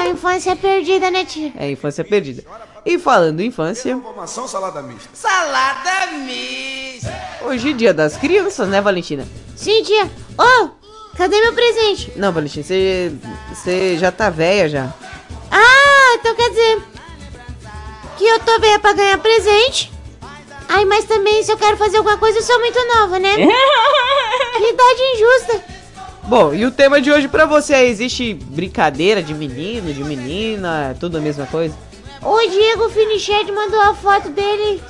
A infância perdida, né, tia? É, infância perdida. E falando em infância, Informação salada mista. Salada mista. hoje é dia das crianças, né, Valentina? Sim, tia. Ô, cadê meu presente? Não, Valentina, você você já tá velha já. Ah, então quer dizer que eu tô velha pra ganhar presente. Ai, mas também se eu quero fazer alguma coisa, eu sou muito nova, né? [LAUGHS] que idade injusta. Bom, e o tema de hoje pra você é, existe brincadeira de menino, de menina, é tudo a mesma coisa? O Diego Finiched mandou a foto dele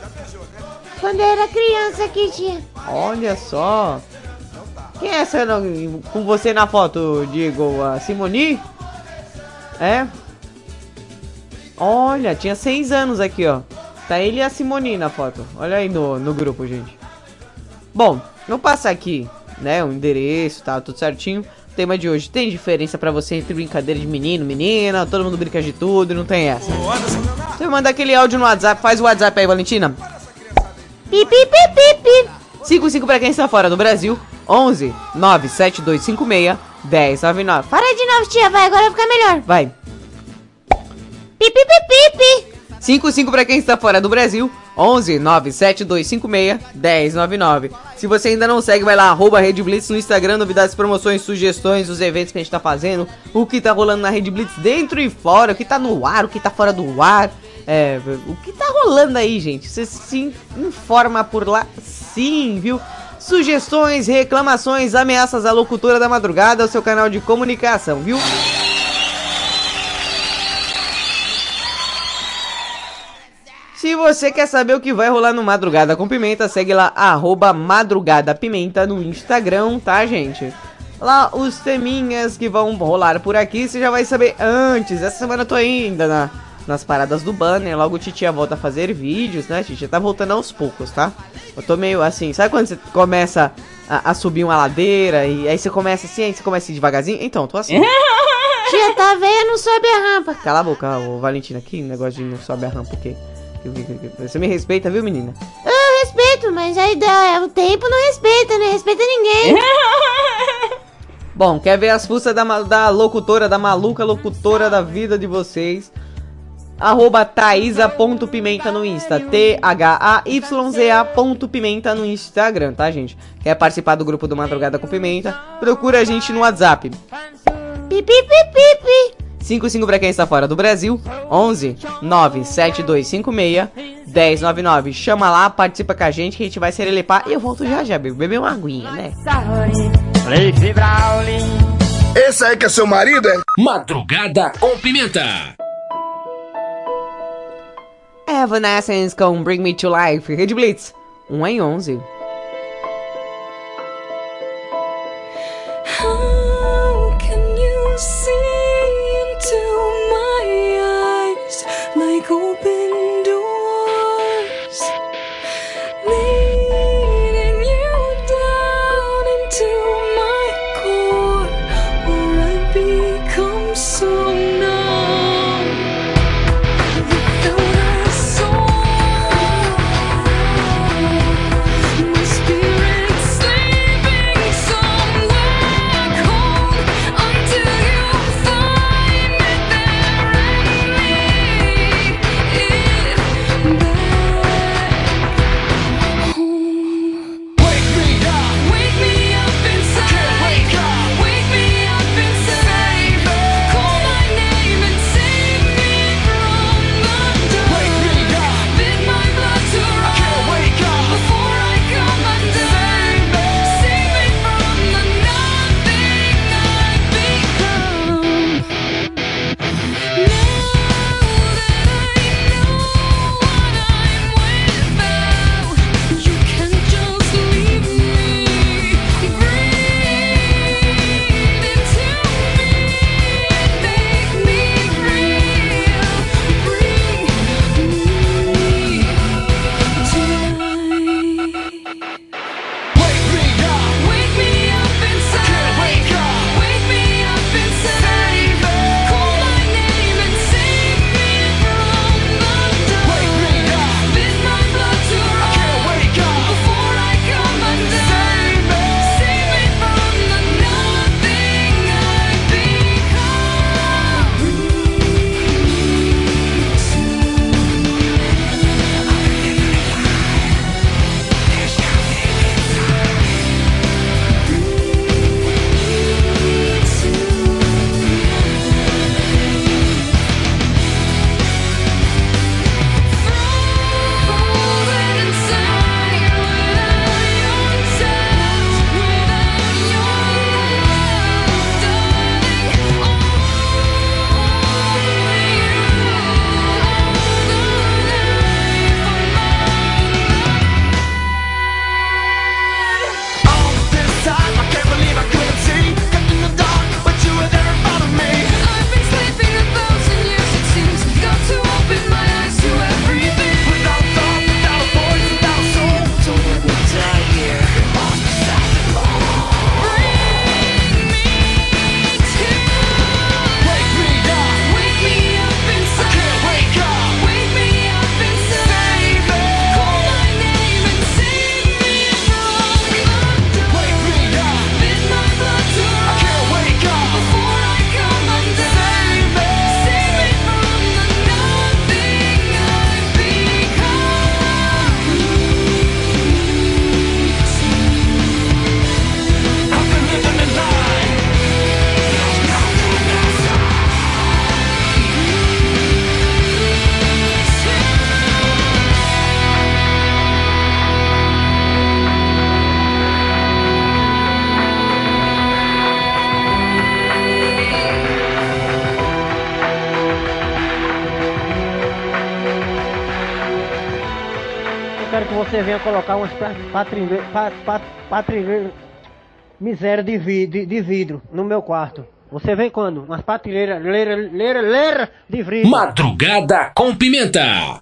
quando era criança aqui, tia. Olha só. Quem é essa no- com você na foto, Diego? A Simoni? É? Olha, tinha seis anos aqui, ó. Tá ele e a Simoni na foto. Olha aí no, no grupo, gente. Bom, vou passar aqui, né, o endereço, tá, tudo certinho. O tema de hoje, tem diferença pra você entre brincadeira de menino, menina, todo mundo brinca de tudo, não tem essa. Você manda aquele áudio no WhatsApp, faz o WhatsApp aí, Valentina. Pi, pi, pi, pi, pi. 55 pra quem está fora do Brasil, 11 97256 1099. Para de novo, tia. Vai, agora vai ficar melhor. Vai. Pi, pi, pi, pi, pi. 55 pra quem está fora do Brasil, 11 97256 1099. Se você ainda não segue, vai lá, arroba Rede Blitz no Instagram, novidades, promoções, sugestões, os eventos que a gente tá fazendo, o que tá rolando na Rede Blitz dentro e fora, o que tá no ar, o que tá fora do ar. É, o que tá rolando aí, gente? Você se informa por lá sim, viu? Sugestões, reclamações, ameaças à locutora da madrugada, o seu canal de comunicação, viu? Você quer saber o que vai rolar no Madrugada com Pimenta, segue lá, arroba Madrugada Pimenta no Instagram, tá, gente? Lá os teminhas que vão rolar por aqui, você já vai saber antes. Essa semana eu tô ainda na, nas paradas do banner, logo o Titia volta a fazer vídeos, né? Titia tá voltando aos poucos, tá? Eu tô meio assim, sabe quando você começa a, a subir uma ladeira e aí você começa assim, aí você começa a ir devagarzinho? Então, eu tô assim. [LAUGHS] Tia, tá velha, não sobe a rampa. Cala a boca, ô Valentina, que negócio de não sobe a rampa, o quê? Você me respeita, viu, menina? Eu respeito, mas aí dá, o tempo não respeita, né? Respeita ninguém. [LAUGHS] Bom, quer ver as fuças da, da locutora, da maluca locutora da vida de vocês? Arroba Thaisa.pimenta no Insta. T-H-A-Y-Z-A.pimenta no Instagram, tá, gente? Quer participar do grupo do Madrugada com Pimenta? Procura a gente no WhatsApp. Pipi, pipi, pipi. 55 pra quem está fora do Brasil. 11 97256 1099. Chama lá, participa com a gente que a gente vai se relepar. E eu volto já já. Beber uma aguinha, né? Esse aí que é seu marido, é? Madrugada com Pimenta. Evanescence com Bring Me to Life. Red Blitz. 1 em 11. venha colocar umas patrilheiras. Miséria de, de, de, vidro no meu quarto. Você vem quando? Umas patrilheiras. lera lera lera de vidro. Madrugada com pimenta.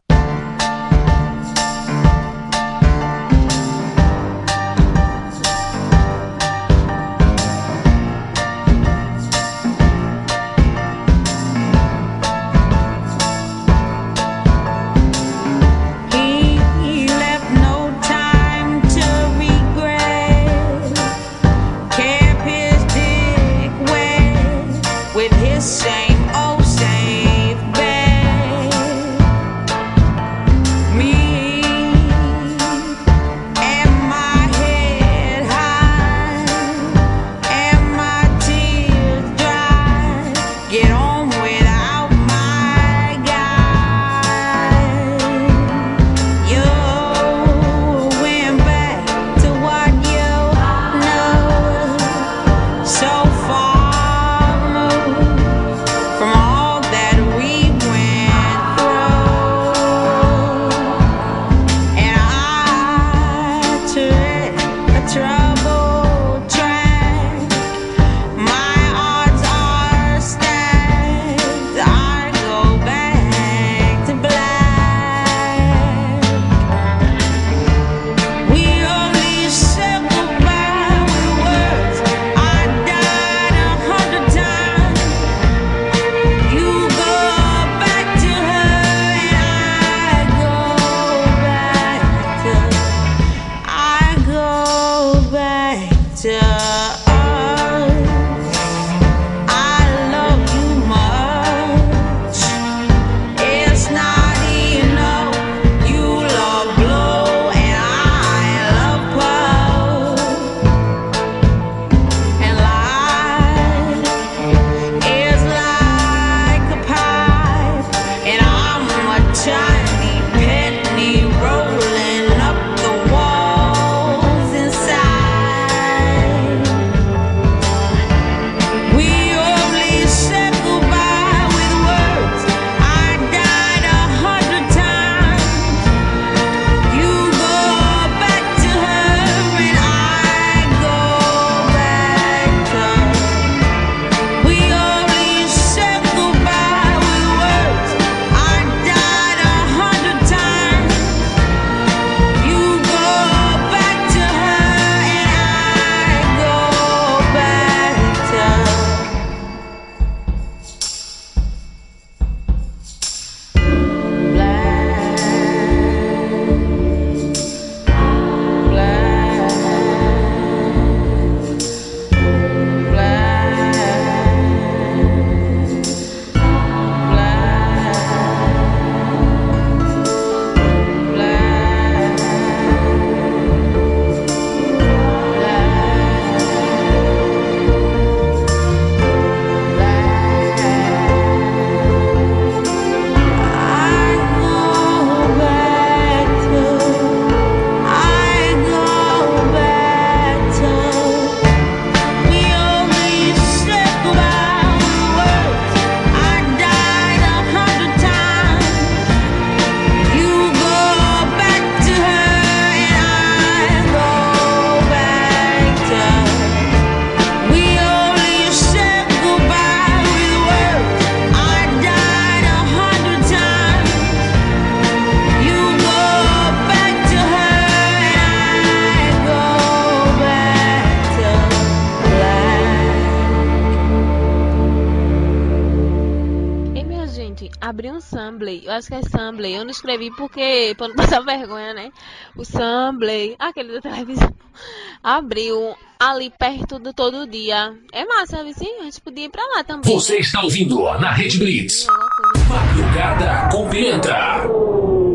escrevi porque, pra não passar [LAUGHS] vergonha, né? O Samblay, aquele da televisão, [LAUGHS] abriu ali perto do todo dia. É massa, vizinho? A gente podia ir pra lá também. Você está ouvindo na Rede Blitz. Assim. Madrugada com Pimenta.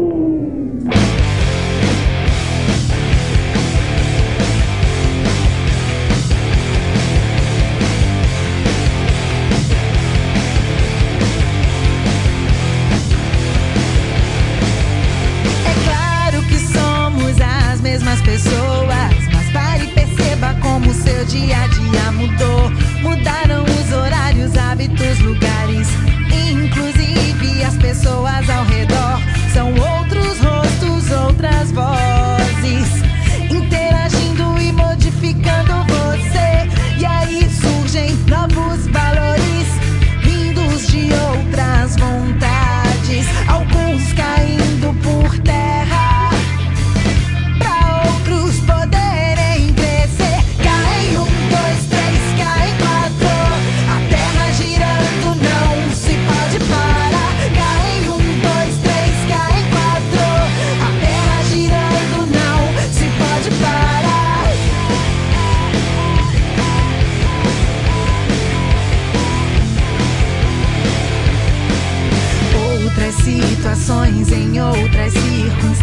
so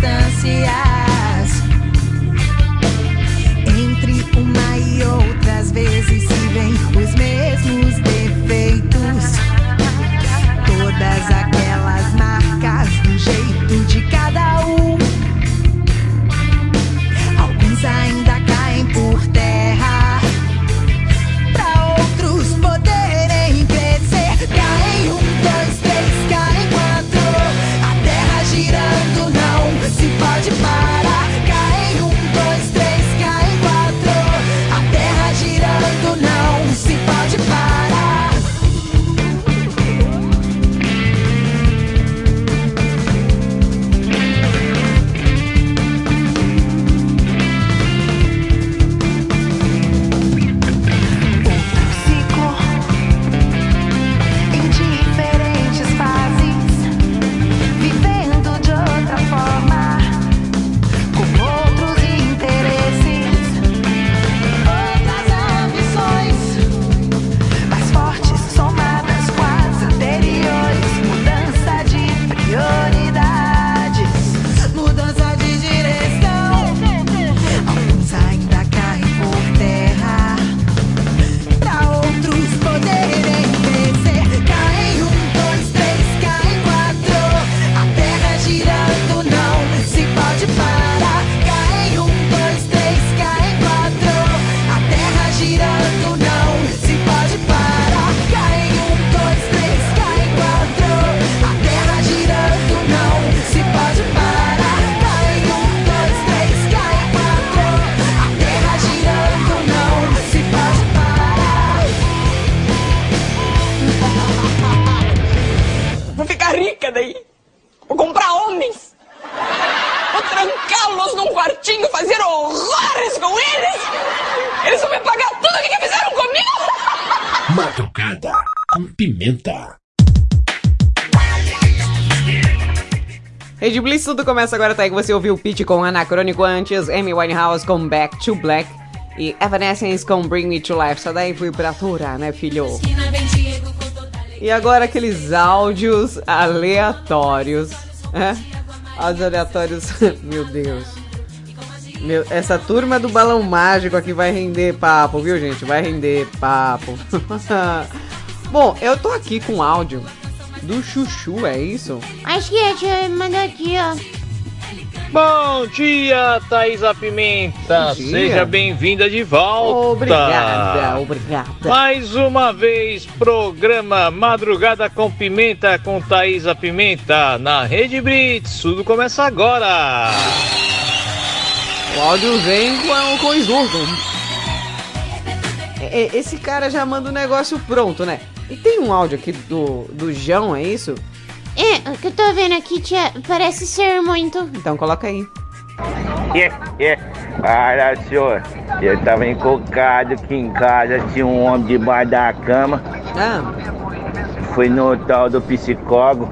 circunstâncias. Entre uma e outras vezes se vem os mesmos defeitos. Todas aquelas marcas do jeito de cada tudo começa agora, tá aí que você ouviu o Pitch com Anacrônico antes, Amy Winehouse com Back to Black e Evanescence com Bring Me to Life. Só daí fui pra aturar, né, filho? E agora aqueles áudios aleatórios. É? Áudios aleatórios. [LAUGHS] Meu Deus. Meu, essa turma do balão mágico aqui vai render papo, viu, gente? Vai render papo. [LAUGHS] Bom, eu tô aqui com áudio do Chuchu, é isso? Acho que é, mandar aqui, ó. Bom dia, Thaisa Pimenta. Dia. Seja bem-vinda de volta. Obrigada, obrigada. Mais uma vez, programa Madrugada com Pimenta com Thaisa Pimenta na Rede Brits. Tudo começa agora. O áudio vem com, com esgoto. É, é, Esse cara já manda o negócio pronto, né? E tem um áudio aqui do, do João, é isso? É, o que eu tô vendo aqui, tia, parece ser muito. Então coloca aí. Olha, senhor, eu tava encocado aqui em casa, tinha um homem debaixo da cama. Ah. Fui no tal do psicólogo.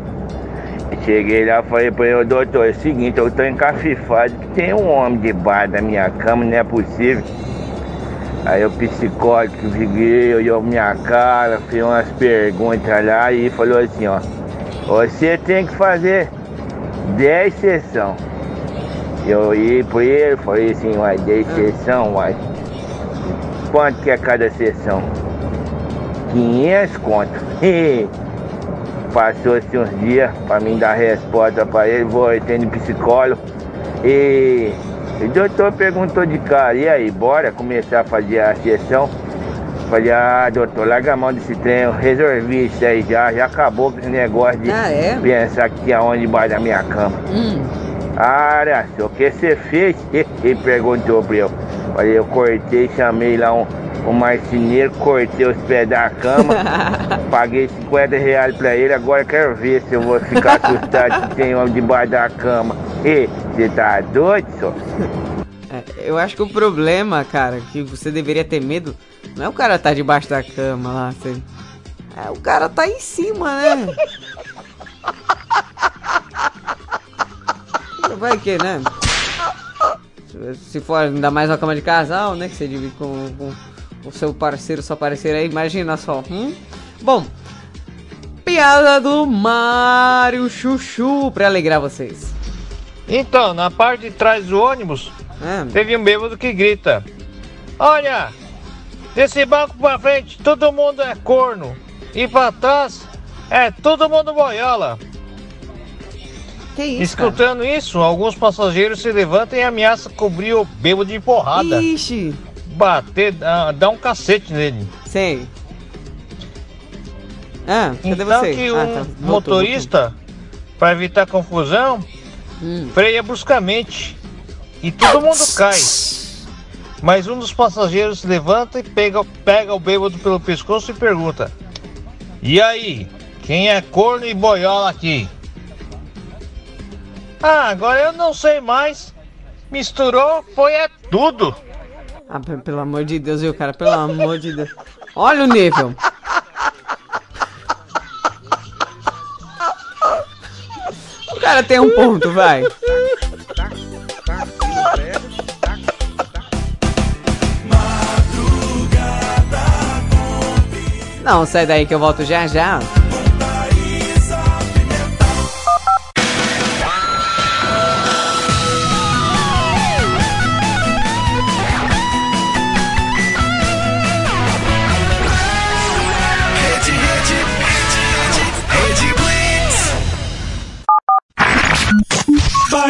Cheguei lá e falei pra ele, doutor, é o seguinte, eu tô encafifado, que tem um homem debaixo da minha cama, não é possível. Aí o psicólogo que viguei, olhou minha cara, fez umas perguntas lá e falou assim, ó, você tem que fazer 10 sessões. Eu olhei pra ele falei assim, uai, 10 sessões, uai. Quanto que é cada sessão? 500 conto. [LAUGHS] Passou-se uns dias pra mim dar resposta pra ele, vou tendo psicólogo. E o doutor perguntou de cara, e aí, bora começar a fazer a sessão? Falei, ah, doutor, larga a mão desse trem, eu resolvi isso aí já, já acabou com esse negócio de Ah, é? pensar que tinha onde debaixo da minha cama. Ah, senhor, o que você fez? [LAUGHS] Ele perguntou pra eu. Falei, eu cortei, chamei lá um, um marceneiro, cortei os pés da cama, [LAUGHS] paguei 50 reais pra ele, agora quero ver se eu vou ficar assustado se tem homem debaixo da cama. E você tá doido, senhor? É, eu acho que o problema, cara, que você deveria ter medo, não é o cara tá debaixo da cama lá, você... É, o cara tá em cima, né? [LAUGHS] Vai que, né? Se- Se for ainda mais uma cama de casal, né? Que você divide com, com o seu parceiro, sua parceira aí, imagina só. Hum? Bom, piada do Mário Chuchu pra alegrar vocês. Então, na parte de trás do ônibus, teve um bêbado que grita: Olha, desse banco pra frente todo mundo é corno. E pra trás é todo mundo boiola. Que isso? Escutando isso, alguns passageiros se levantam e ameaçam cobrir o bêbado de porrada. Ixi. Bater, dar dar um cacete nele. Sei. Ah, então você? que Ah, um tá. Motorista, para evitar confusão, Hum. freia bruscamente e todo mundo cai. Mas um dos passageiros se levanta e pega, pega o bêbado pelo pescoço e pergunta: E aí, quem é corno e boiola aqui? Ah, agora eu não sei mais. Misturou, foi é tudo. Ah, pe- pelo amor de Deus, viu, cara? Pelo amor de Deus. Olha o nível. O cara tem um ponto, vai. Não, sai daí que eu volto já já.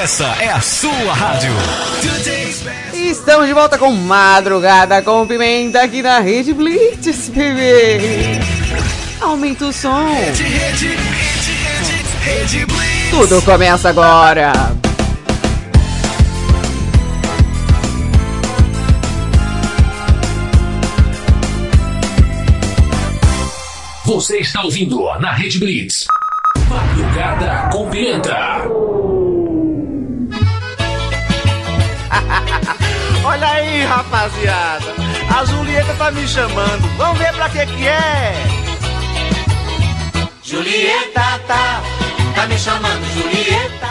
Essa é a sua rádio. Estamos de volta com Madrugada com Pimenta aqui na Rede Blitz, bebê. Aumenta o som. Rede, rede, rede. Tudo começa agora. Você está ouvindo na Rede Blitz. Madrugada com Pimenta. Aí, rapaziada. A Julieta tá me chamando. Vamos ver pra que que é. Julieta tá, tá me chamando, Julieta.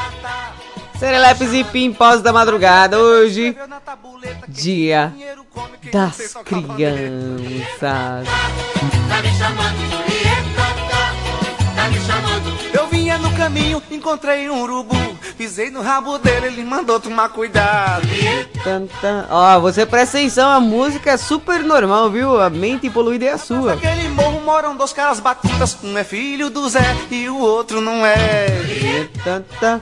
Serelepes e pimpós da madrugada. Hoje, dia das crianças. Tá me chamando, Julieta, tá, tá me chamando. Eu vinha no caminho, encontrei um urubu. Pisei no rabo dele, ele mandou tomar cuidado. Tan, tan. Ó, você presta atenção, a música é super normal, viu? A mente poluída é a sua. Naquele morro moram dois caras batutas. Um é filho do Zé e o outro não é. Tan, tan.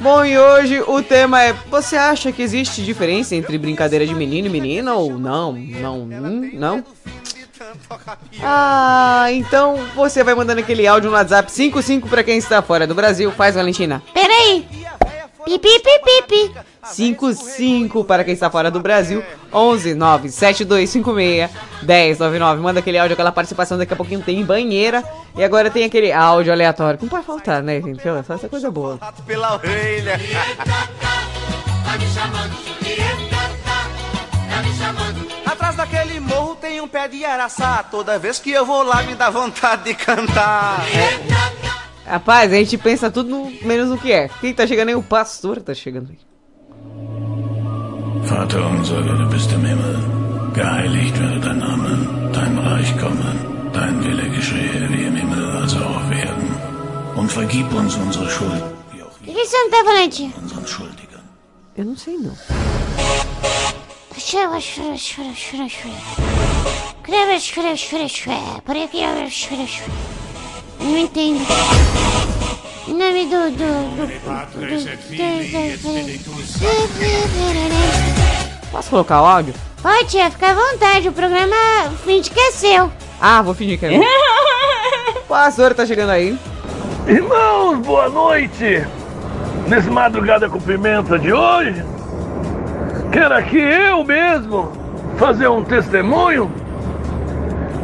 Bom, e hoje o tema é: Você acha que existe diferença entre brincadeira de menino e menina ou não? Não, hum, não? Ah, então você vai mandando aquele áudio no WhatsApp 55 pra quem está fora do Brasil. Faz, Valentina. Peraí. Pipi, pipi, pipi. 55 para quem está fora do Brasil. 11 9 7256 1099. Manda aquele áudio, aquela participação. Daqui a pouquinho tem banheira. E agora tem aquele áudio aleatório. Não pode faltar, né, gente? Só essa coisa boa. Pela orelha. Tá me chamando, Julieta, tá, me chamando. Atrás daquele um pé de araçá. Toda vez que eu vou lá me dá vontade de cantar. Rapaz, a gente pensa tudo no- menos no que é. Quem tá chegando aí? O pastor tá chegando aí. Vater unser, du bist im Himmel, geheiligt werde dein Name, dein Reich komme, dein Wille geschehe wie im Himmel, also auch auf Erden. Und vergib uns unsere Schuld, O que, que não tá falando, tia? unseren Schuldigen. Eu não sei, não. Não entendo. Em nome do... do... do... do, do, Posso colocar o áudio? Pode, tia, fica à vontade. O programa finge que é seu. Ah, vou fingir que é. meu. [LAUGHS] Pastor tá chegando aí. Irmãos, boa noite! Nesse Madrugada com Pimenta de hoje, quero aqui eu mesmo fazer um testemunho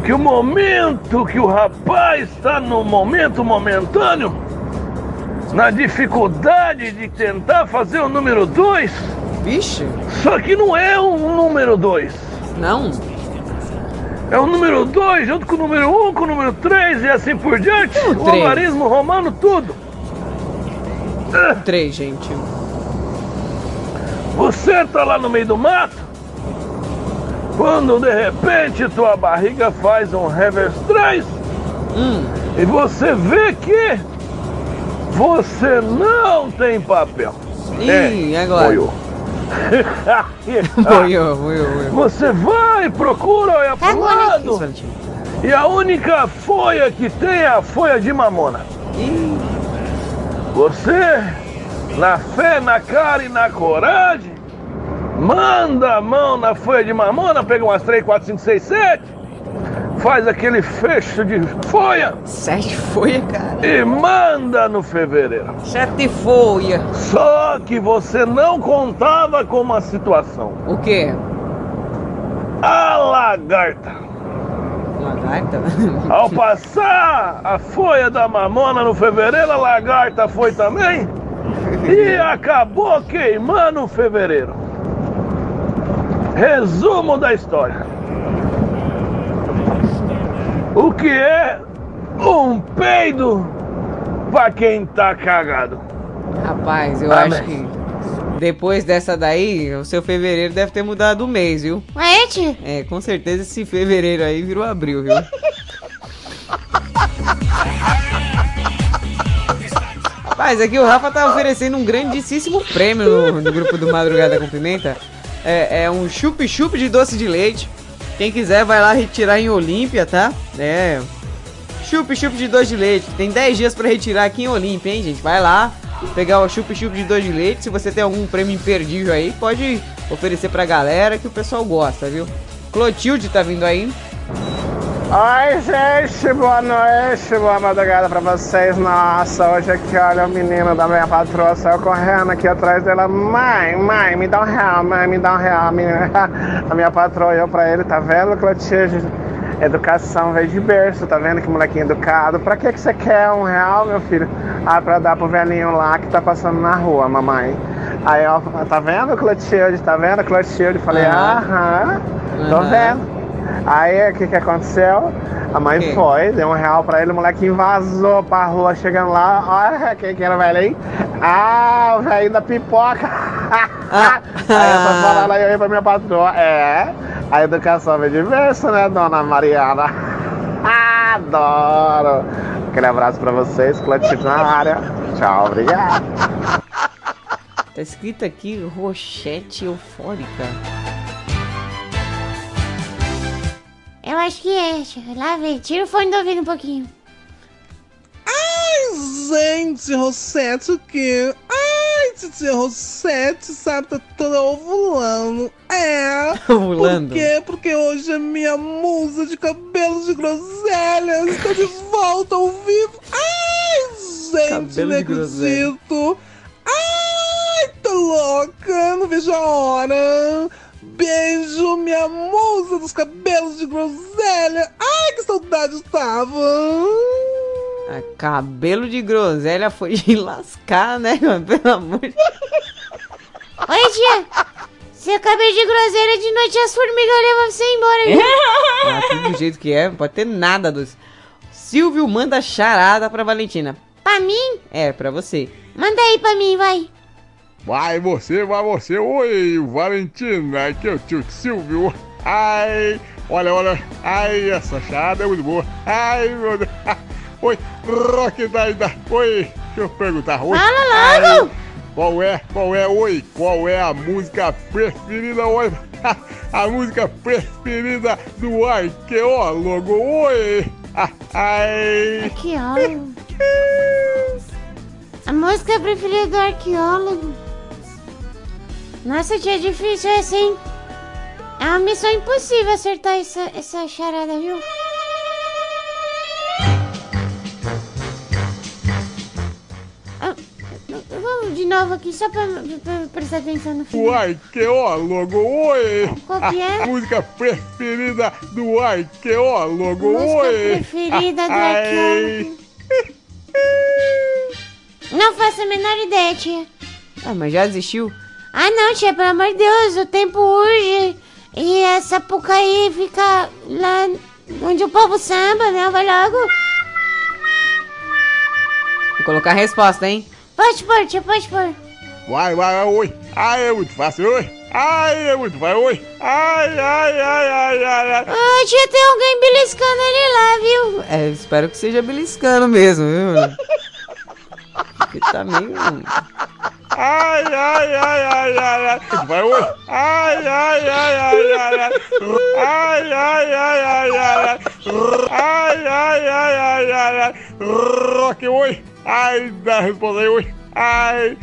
que o momento que o rapaz está no momento momentâneo, na dificuldade de tentar fazer o número 2. Vixe! Só que não é um número 2. Não? É o número 2 junto com o número 1, um, com o número 3 e assim por diante. O três? algarismo romano, tudo. Três, gente. Você tá lá no meio do mato, quando de repente tua barriga faz um reverse 3 e você vê que você não tem papel. Ih, agora? boiou. [LAUGHS] Boiou, boiou, boiou. Você vai, procura, olha pro lado. E a única folha que tem é a folha de mamona. Você, na fé, na cara e na coragem, manda a mão na folha de mamona, pega umas 3, 4, 5, 6, 7, faz aquele fecho de folha. Sete folhas, cara. E manda no fevereiro. Sete folhas. Só que você não contava com uma situação. O quê? A lagarta. Lagarta? [LAUGHS] Ao passar a folha da mamona no fevereiro, a lagarta foi também e acabou queimando o fevereiro. Resumo da história. O que é um peido pra quem tá cagado? Rapaz, eu Amém. acho que depois dessa daí, o seu fevereiro deve ter mudado o mês, viu? Ué, tia? É, com certeza esse fevereiro aí virou abril, viu? Rapaz, aqui o Rafa tá oferecendo um grandíssimo prêmio no, no grupo do Madrugada com Pimenta. É, é um chup-chup de doce de leite. Quem quiser vai lá retirar em Olímpia, tá? É. Chup-chup de doce de leite. Tem 10 dias pra retirar aqui em Olímpia, hein, gente? Vai lá, pegar o chup-chup de doce de leite. Se você tem algum prêmio imperdível aí, pode oferecer pra galera que o pessoal gosta, viu? Clotilde tá vindo aí. Oi, gente, boa noite, boa madrugada pra vocês. Nossa, hoje aqui, olha, o menino da minha patroa saiu correndo aqui atrás dela. Mãe, mãe, me dá um real, mãe, me dá um real. A minha, [LAUGHS] a minha patroa olhou pra ele, tá vendo, Clotilde? Educação veio de berço, tá vendo que molequinho educado? Pra que, que você quer um real, meu filho? Ah, pra dar pro velhinho lá que tá passando na rua, mamãe. Aí, ó, tá vendo, Clotilde? Tá vendo, Clotilde? Falei, aham, tô vendo. Aí o que que aconteceu? A mãe foi, deu um real pra ele, o molequinho vazou pra rua, chegando lá, olha quem que era o velho aí? Ah, o velho da pipoca! [LAUGHS] aí eu tô falando aí pra minha patroa, é, a educação vem diversa, né, dona Mariana? [LAUGHS] Adoro! Aquele abraço pra vocês, Clotilde na área. Tchau, obrigado. Tá escrito aqui rochete eufórica. Eu acho que é, tia. Lá vem. Tira o fone do ouvido um pouquinho. Ai, gente, Rosete o quê? Ai, titia Rosete, sabe, tá toda ovulando. É. [LAUGHS] Ovulando? Por quê? Porque hoje a minha musa de cabelos de groselha está de volta ao vivo. Ai, gente, Cabelo não acredito. Ai, tô louca, não vejo a hora. Beijo, minha musa dos cabelos de groselha. Ai, que saudade estava. Ah, cabelo de groselha foi de lascar, né? mano? Pelo amor de Oi, tia. Seu cabelo de groselha de noite as formigas levam você embora, viu? Ah, tudo do jeito que é, não pode ter nada dos. Silvio manda charada pra Valentina. Pra mim? É, pra você. Manda aí pra mim, vai. Vai você, vai você. Oi, Valentina, aqui é o tio Silvio. Ai, olha, olha. Ai, essa charada é muito boa. Ai, meu Deus. Oi, Rock da da. Oi, deixa eu perguntar. Oi. Fala logo! Qual é, qual é, oi, qual é a música preferida, oi? A música preferida do arqueólogo, oi! Ai! Arqueólogo. A música preferida do arqueólogo. Nossa, tia, é difícil essa, hein? É uma missão impossível acertar essa, essa charada, viu? Ah, Vamos de novo aqui, só pra, pra prestar atenção no O final. arqueólogo, oi! Qual que é? A música preferida do arqueólogo, Música oi! preferida do arqueólogo. Não faço a menor ideia, tia. Ah, mas já desistiu? Ah, não, tia, pelo amor de Deus, o tempo urge. E essa Pucaí fica lá onde o povo samba, né? Vai logo. Vou colocar a resposta, hein? Pode pôr, tia, pode pôr. Vai, vai, vai, oi! Ai, é muito fácil, oi! Ai, é muito fácil, oi! Ai, ai, ai, ai, ai, ai! Ah, tia, tem alguém beliscando ele lá, viu? É, espero que seja beliscando mesmo, viu? [LAUGHS] Porque tá meio. Ai, ai, ai, ai, ai, ai! Vai, oi! Ai, ai, ai, ai, ai, ai! Ai, ai, ai, ai, ai, ai! Ai, ai, ai, ai, ai, ai! Rock, oi! Ai, dá a resposta aí, oi! Ai!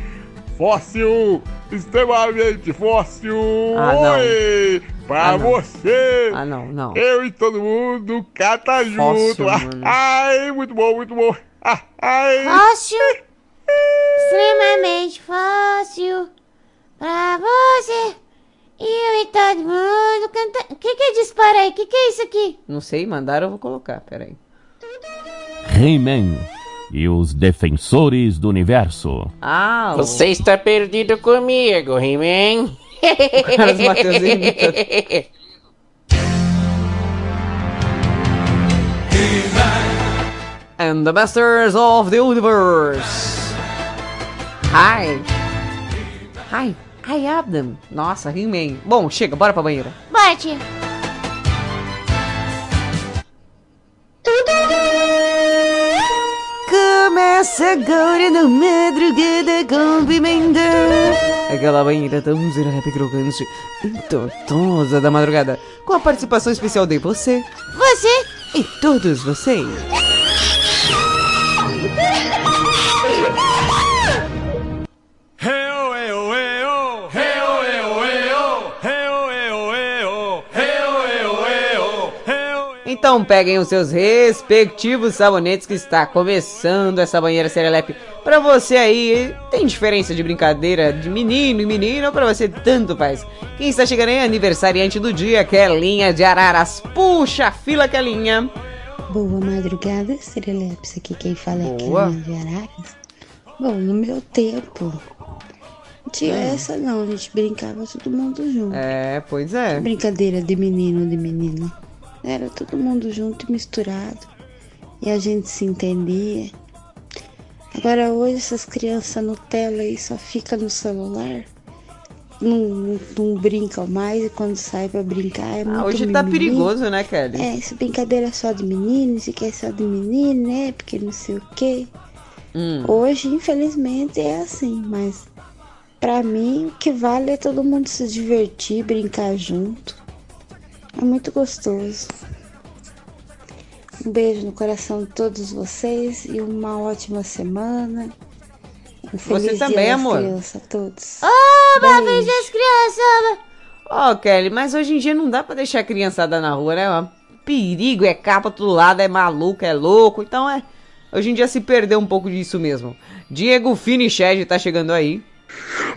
Fóssil! Extremamente fóssil! Ah. Oi! Pra Ah, você! Ah, não, não. Eu e todo mundo cata Fóssil, junto! Ah, mano. Ai, muito bom, muito bom! Ah, ai! Fácil. Extremamente fácil. Pra você. Eu e todo mundo cantando. O que que é dispara aí? O que que é isso aqui? Não sei, mandaram, eu vou colocar, peraí. He-Man e os Defensores do Universo. Ah, o- Você está perdido comigo, He-Man. [LAUGHS] Carlos Matheus imita. And the Masters of the Universe. Hi. Hi. I have them. Nossa, He-Man. Bom, chega, bora pra banheira. Bora, tia. Começa agora no madrugada com pimenta. Aquela banheira tão zerada, crocante e tortosa da madrugada. Com a participação especial de você Você. e todos vocês. Então peguem os seus respectivos sabonetes que está começando essa banheira serelepe. Pra você aí, tem diferença de brincadeira de menino e menina ou pra você tanto faz? Quem está chegando aí é aniversariante do dia, Kelinha de Araras. Puxa a fila, Kelinha. Boa madrugada, Serelepes. Aqui quem fala é Boa. Clã de Araras. Bom, no meu tempo, não tinha Hum. essa não, a gente brincava todo mundo junto. É, pois é. Brincadeira de menino de menina. Era todo mundo junto e misturado. E a gente se entendia. Agora hoje essas crianças Nutella aí só fica no celular. Não, não, não brincam mais e quando sai pra brincar é muito Ah, hoje tá mimimi. perigoso, né, Kelly? É, essa brincadeira é só de menino, isso aqui é só de menino, né? Porque não sei o quê. Hum. Hoje, infelizmente, é assim, mas pra mim o que vale é todo mundo se divertir, brincar junto. É muito gostoso. Um beijo no coração de todos vocês e uma ótima semana. Um feliz Você também, amor. crianças a todos. Ô, Beijo. Babês das crianças. Ó, Kelly, mas hoje em dia não dá pra deixar a criançada na rua, né? Perigo, é capa todo lado, é maluco, é louco. Então é. Hoje em dia se perdeu um pouco disso mesmo. Diego Finiched tá chegando aí.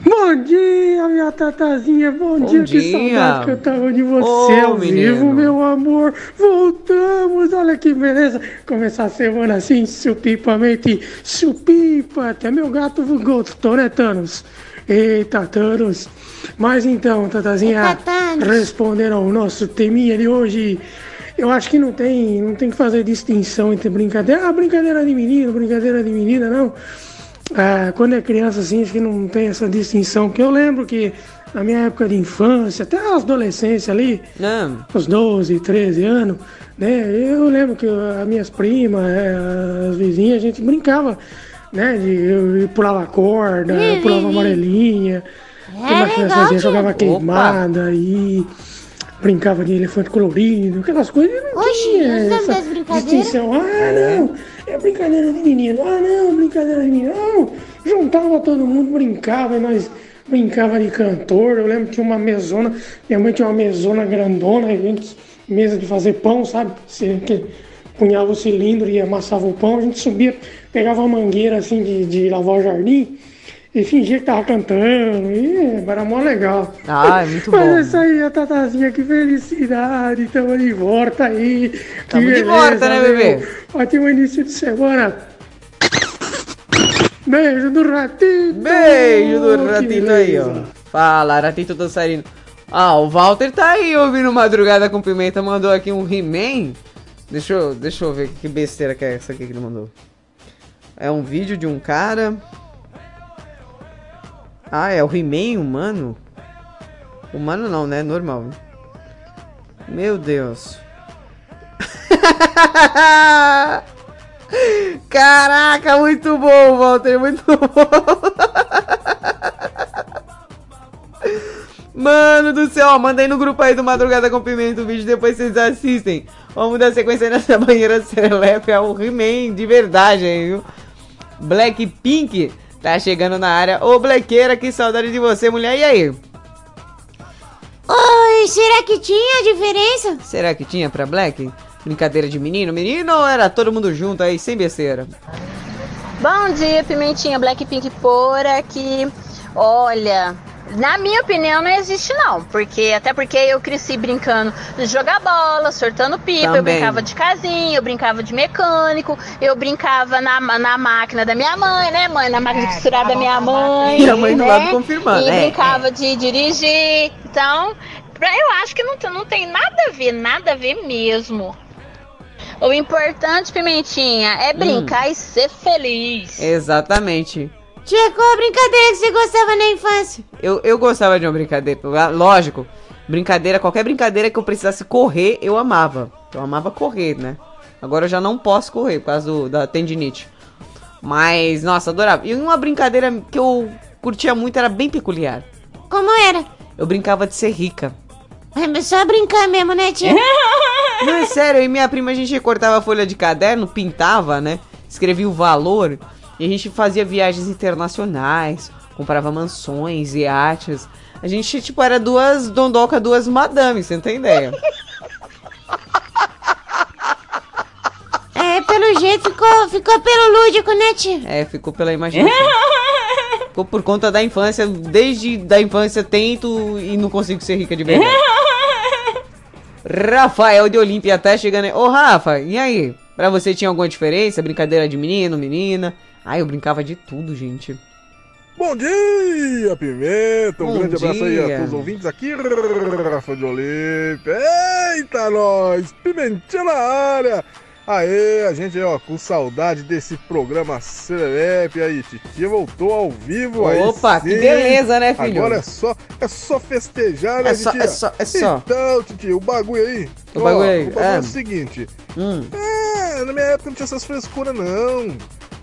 Bom dia, minha tatazinha. Bom, Bom dia, que dia. saudade que eu tava de você Ô, ao menino. vivo, meu amor. Voltamos, olha que beleza. Começar a semana assim, supipamente, supipa. Até meu gato gostou, né, Thanos? Eita, Thanos. Mas então, tatazinha, respondendo ao nosso teminha de hoje. Eu acho que não tem, não tem que fazer distinção entre brincadeira. Ah, brincadeira de menino, brincadeira de menina, não. Ah, quando é criança, assim, acho que não tem essa distinção. Porque eu lembro que na minha época de infância, até a adolescência ali, Não. uns 12, 13 anos, né? Eu lembro que as minhas primas, eh, as vizinhas, a gente brincava, né? De, eu, eu pulava corda, eu pulava amarelinha. É que que fazia? Jogava Opa. queimada e brincava de elefante colorido, aquelas coisas. Não Oxi, tinha essa distinção. Ah, não, é brincadeira de menino. Ah, não, brincadeira de menino. Não, juntava todo mundo, brincava e nós brincava de cantor. Eu lembro que tinha uma mesona, minha mãe tinha uma mesona grandona, a gente, mesa de fazer pão, sabe? Você que punhava o cilindro e amassava o pão, a gente subia, pegava uma mangueira assim de, de lavar o jardim e fingia que tava cantando. E era mó legal. Ah, é muito Mas bom. é isso aí, a Tatazinha, que felicidade. Tamo de volta aí. Tamo que de volta, né, bebê? Ótimo início de semana. Beijo do Ratito. Beijo do Ratito aí, ó. beleza. Fala, Ratito dançarino. Ah, o Walter tá aí ouvindo Madrugada com Pimenta, mandou aqui um He-Man. Deixa eu, deixa eu ver que besteira que é essa aqui que ele mandou. É um vídeo de um cara. Ah, é o He-Man humano? Humano não, né? Normal. Meu Deus. [LAUGHS] Caraca, muito bom, Walter, muito bom. [LAUGHS] Mano do céu, manda aí no grupo aí do Madrugada com Pimenta o vídeo, depois vocês assistem. Vamos dar sequência nessa banheira [LAUGHS] serelepe, é o He-Man de verdade aí, viu? Blackpink tá chegando na área. Ô, Blequeira, que saudade de você, mulher. E aí? Oi, será que tinha diferença? Será que tinha pra Black? Brincadeira de menino? Menino ou era todo mundo junto aí, sem besteira? Bom dia, Pimentinha Blackpink por aqui. Olha, na minha opinião não existe não, porque até porque eu cresci brincando de jogar bola, sortando pipa, eu Também. brincava de casinha, eu brincava de mecânico, eu brincava na, na máquina da minha mãe, né, mãe? Na máquina de costurar da minha mãe. Minha mãe do né? lado confirmando, E é, brincava de dirigir. Então, eu acho que não, não tem nada a ver, nada a ver mesmo. O importante, Pimentinha, é brincar e ser feliz. Exatamente. Tia, qual a brincadeira que você gostava na infância? Eu, eu gostava de uma brincadeira, ah, lógico. Brincadeira, qualquer brincadeira que eu precisasse correr, eu amava. Eu amava correr, né? Agora eu já não posso correr por causa do- da tendinite. Mas, nossa, adorava. E uma brincadeira que eu curtia muito era bem peculiar. Como era? Eu brincava de ser rica. É só brincar mesmo, né, tia? [LAUGHS] Não, é sério, e minha prima a gente cortava a folha de caderno, pintava, né? Escrevia o valor e a gente fazia viagens internacionais, comprava mansões, iates. A gente, tipo, era duas dondoca, duas madames, você não tem ideia? É, pelo jeito ficou, ficou pelo lúdico, né, tia? É, ficou pela imaginação. Ficou por conta da infância, desde da infância tento e não consigo ser rica de verdade. Rafael de Olímpia tá chegando aí. Ô, Rafa, e aí? Pra você tinha alguma diferença? Brincadeira de menino, menina? Ah, eu brincava de tudo, gente. Bom dia, Pimenta! Um Bom grande abraço aí dia. a todos os ouvintes aqui, Rafa de Olímpia. Eita, nós! Pimentinha na área! Aê, a gente, ó, com saudade desse programa Serelepe aí. Titia voltou ao vivo aí. Opa, que sim. beleza, né, filho? Agora é só, é só festejar, né, É só- titia? é só- é só. Então, titia, o bagulho aí. O ó, bagulho aí, O bagulho é. é o seguinte. Hum. É, na minha época não tinha essas frescuras, não.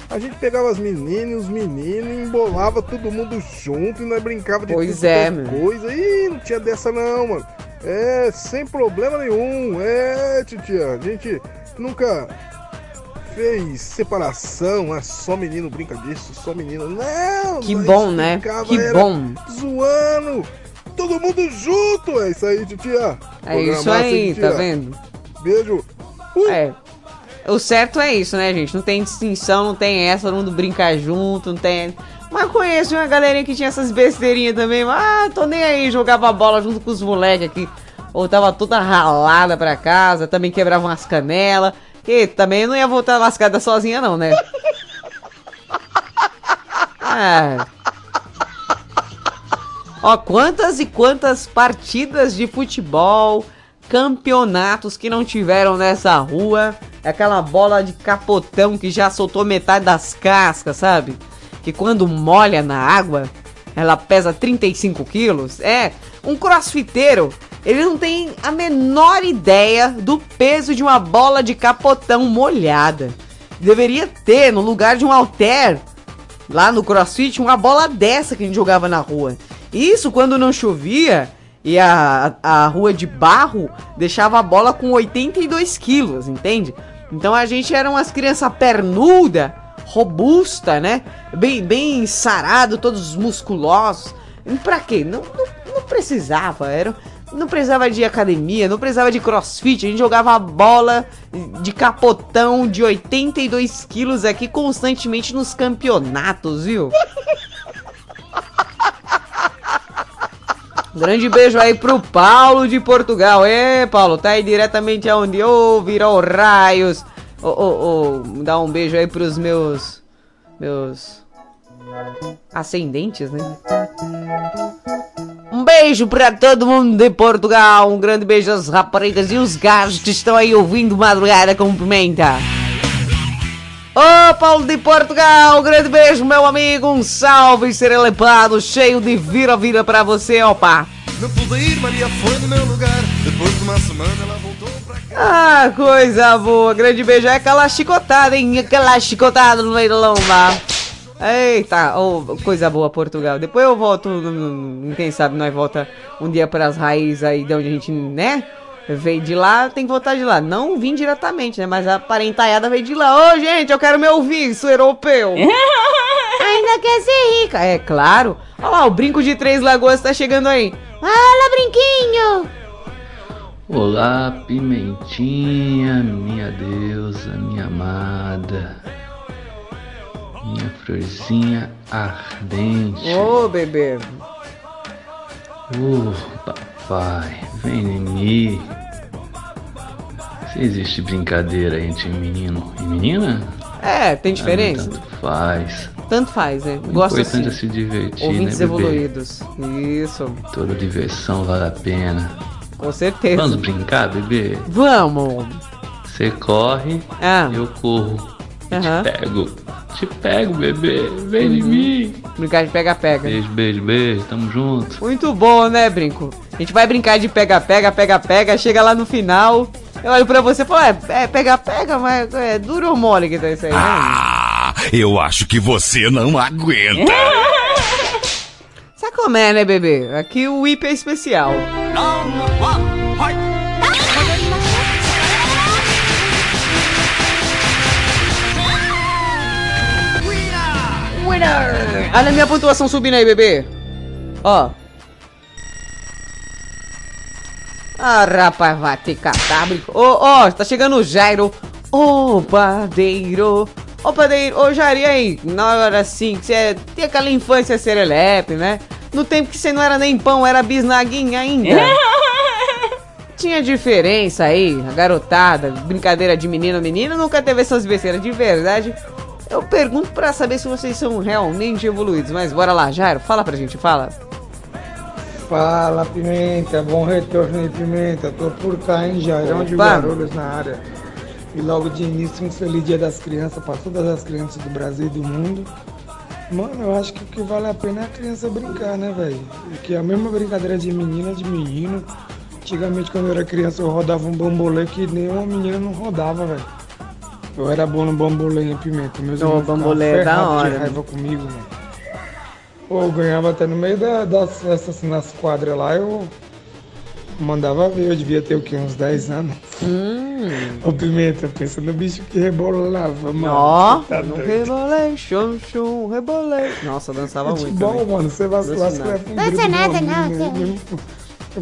A gente pegava as meninas e os meninos, embolava todo mundo junto e nós brincava de Pois é, coisa. Ih, não tinha dessa não, mano. É, sem problema nenhum. É, titia, a gente nunca fez separação. Ah, só menino brinca disso, só menino. Não! Que bom, né? brincava, Que bom. Zoando. Todo mundo junto. É isso aí, titia. É isso Programaço, aí, titia. tá vendo? Beijo. É. O certo é isso, né, gente? Não tem distinção, não tem essa, todo mundo brinca junto, não tem. Mas conheço uma galerinha que tinha essas besteirinhas também. Ah, tô nem aí, jogava bola junto com os moleques aqui. Voltava toda ralada pra casa, também quebrava umas canelas. Que também não ia voltar lascada sozinha, não, né? Ah. [LAUGHS] Ó, quantas e quantas partidas de futebol, campeonatos que não tiveram nessa rua. Aquela bola de capotão que já soltou metade das cascas, sabe? que quando molha na água, ela pesa 35 quilos. É, um crossfiteiro, ele não tem a menor ideia do peso de uma bola de capotão molhada. Deveria ter, no lugar de um halter, lá no crossfit, uma bola dessa que a gente jogava na rua. Isso quando não chovia e a, a rua de barro deixava a bola com 82 quilos, entende? Então a gente era umas crianças pernuda, robusta, né? Bem, bem sarado, todos musculosos. E pra quê? Não, não, não precisava, era, não precisava de academia, não precisava de crossfit, a gente jogava bola de capotão de 82 quilos aqui constantemente nos campeonatos, viu? [LAUGHS] Grande beijo aí pro Paulo de Portugal. É, Paulo, tá aí diretamente aonde? Ô, virou raios. Ô, ô, ô, dá um beijo aí pros meus. Meus. Ascendentes, né? Um beijo pra todo mundo de Portugal. Um grande beijo às raparigas e os gajos que estão aí ouvindo Madrugada com Pimenta. Ô Paulo de Portugal, um grande beijo, meu amigo. Um salve serelepado, cheio de vira-vira pra você, opa. Não pude ir, Maria foi no meu lugar. Depois de uma semana ela voltou pra cá. Ah, coisa boa. Grande beijo. É aquela chicotada, hein? Aquela chicotada no meio da lomba. Eita, oh, coisa boa, Portugal. Depois eu volto, quem sabe nós volta um dia para as raízes aí de onde a gente, né? Veio de lá, tem que voltar de lá. Não vim diretamente, né? Mas a parentaiada veio de lá. Ô, gente, eu quero me ouvir, sou europeu. [LAUGHS] Ainda quer ser rica. É claro. Olha lá, o brinco de Três Lagoas tá chegando aí. Fala, brinquinho! Olá, Pimentinha, minha deusa, minha amada, minha florzinha ardente. Ô, bebê. Oh, papai, vem em mim. Se existe brincadeira entre menino e menina, É, tem diferença? tanto faz. Tanto faz, né? O Gosto importante assim. é se divertir, Ouvintes né, evoluídos. Isso, Toda diversão vale a pena. com certeza. Vamos brincar, bebê? Vamos. Você corre, Ah. eu corro. Aham. Te pego. Te pego, bebê. Vem em Uhum. mim. Brincar de pega-pega. Beijo, beijo, beijo. Tamo junto. Muito bom, né, Brinco? A gente vai brincar de pega-pega, pega-pega, chega lá no final. Eu olho pra você e falo, é, é pega-pega, mas é duro ou mole que tá isso aí, né? Ah, eu acho que você não aguenta. [LAUGHS] Sabe como é, né, bebê? Aqui o IP é especial. Winner! Olha a minha pontuação subindo aí, bebê. Ó. Ah, rapaz, vai te catar. Ô, ó, tá chegando o Jairo. Ô, padeiro. Ô, padeiro. Ô, Jairo, e aí? Na hora assim, que você tem aquela infância serelepe, né? No tempo que você não era nem pão, era bisnaguinha ainda. [LAUGHS] Tinha diferença aí, a garotada, brincadeira de menino menina, nunca teve essas besteiras de verdade. Eu pergunto pra saber se vocês são realmente evoluídos, mas bora lá, Jairo, fala pra gente, fala. Fala Pimenta, bom retorno aí Pimenta, tô por cá em Jairão de. Guarulhos na área. E logo de início um feliz dia das crianças para todas as crianças do Brasil e do mundo. Mano, eu acho que o que vale a pena é a criança brincar, né, velho? Porque a mesma brincadeira de menina, de menino. Antigamente quando eu era criança eu rodava um bambolê que nenhuma menina não rodava, velho. Eu era bom no bambolê em Pimenta. Meus ficavam bambolê é da hora, de né? raiva comigo, mano. Pô, eu ganhava até no meio da- das festas, assim, nas quadras lá, eu mandava ver, eu devia ter o quê? Uns 10 anos. Hum. Ô Pimenta, pensa no bicho que rebolava, mano. Ó, tá no doido. rebolei, chum, chum, rebolei. Nossa, eu dançava muito. Também. mano, você Dança leva um Dança nada, não, no- você- no-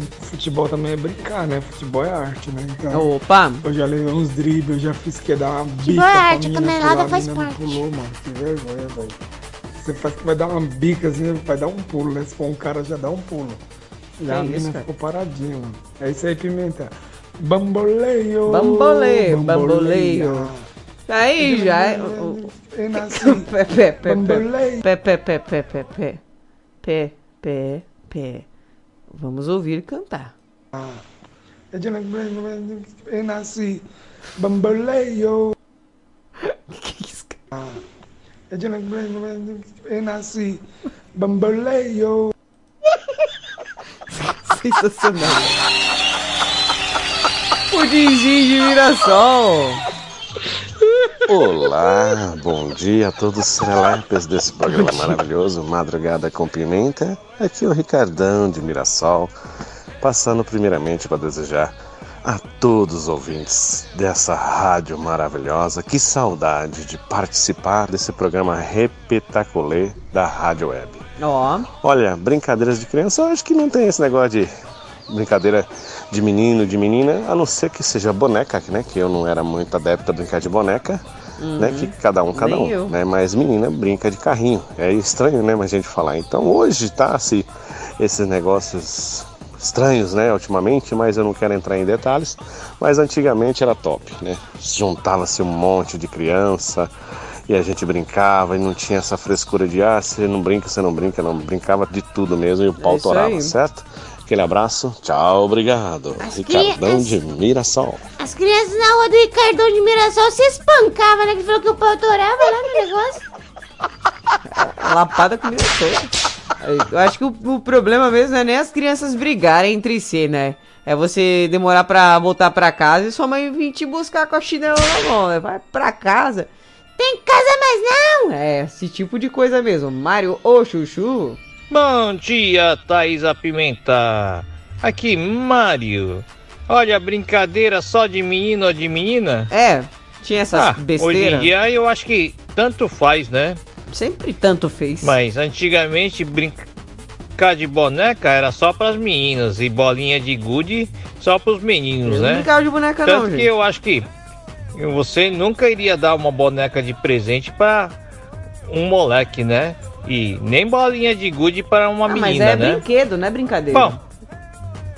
futebol também é brincar, né? Futebol é arte, né? Então, Opa! Eu já levei uns dribles, eu já fiz que dar uma bica. Futebol é arte, caminhada faz parte. Pulou, mano. Que vergonha, velho. Você faz que vai dar uma bica assim, vai dar um pulo, né? Se for um cara, já dá um pulo. Já é a ficou paradinha, mano. É isso aí, Pimenta. Bamboleio! Bamboleio, bamboleio. Aí já é. Pé, pé, pé, pé. Pé, pé, pé, pé, pé. Pé, pé, pé. Vamos ouvir cantar. Bamboleio. [LAUGHS] que que é isso? Bamboleio. [LAUGHS] Sensacional. Pudim de girassol. Olá, bom dia a todos os serelepes desse programa maravilhoso, Madrugada com Pimenta. Aqui é o Ricardão de Mirassol, passando primeiramente para desejar a todos os ouvintes dessa rádio maravilhosa. Que saudade de participar desse programa repetaculê da Rádio Web. Ó. Olha, brincadeiras de criança, eu acho que não tem esse negócio de brincadeira de menino, de menina, a não ser que seja boneca, né? Que eu não era muito adepto a brincar de boneca, Uhum. né? Que cada um, cada Nem um, eu. né? Mas menina brinca de carrinho. É estranho, né? Mas a gente falar. Então hoje tá se esses negócios estranhos, né? Ultimamente, mas eu não quero entrar em detalhes. Mas antigamente era top, né? Juntava-se um monte de criança e a gente brincava e não tinha essa frescura de ah, você não brinca, você não brinca, não. Brincava de tudo mesmo e o pau É torava, certo? Aquele abraço, tchau, obrigado. Ricardão de Mirassol. As crianças na rua do Ricardão de Mirassol se espancavam, né? Que falou que o pau atorava lá no negócio. Lapada com Mirassol. Eu acho que o, o problema mesmo não é nem as crianças brigarem entre si, né? É você demorar pra voltar pra casa e sua mãe vir te buscar com a chinela na mão, né? Vai pra casa. Tem casa mais não! É, esse tipo de coisa mesmo. Mário ou Chuchu. Bom dia, Thaisa Pimenta. Aqui, Mário. Olha, brincadeira só de menino ou de menina? É, tinha essas ah, Hoje besteiras. em dia eu acho que tanto faz, né? Sempre tanto fez. Mas antigamente brincar de boneca era só pras meninas e bolinha de gude só pros meninos, Eu né? não brincava de boneca Tanto não, que gente. eu acho que você nunca iria dar uma boneca de presente pra um moleque, né? E nem bolinha de gude para uma Ah, mas menina, é né? brinquedo, não é brincadeira. Bom,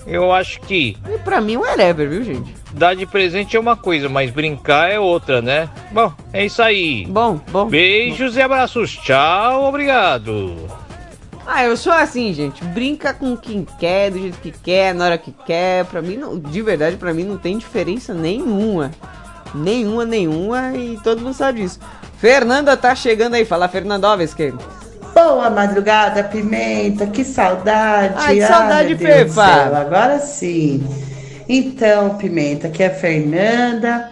eu acho que E pra mim, whatever, viu, gente? dar de presente é uma coisa, mas brincar é outra, né? Bom, é isso aí. Bom, bom. Beijos e abraços. Tchau, obrigado. Ah, eu sou assim, gente. Brinca com quem quer, do jeito que quer, na hora que quer. Pra mim, não, de verdade, pra mim não tem diferença nenhuma. Nenhuma, nenhuma. E todo mundo sabe disso. Fernanda tá chegando aí. Fala, Fernanda que Boa madrugada, Pimenta, que saudade. Ai, que saudade, do Pepa. céu, Agora sim. Então, Pimenta, aqui é a Fernanda.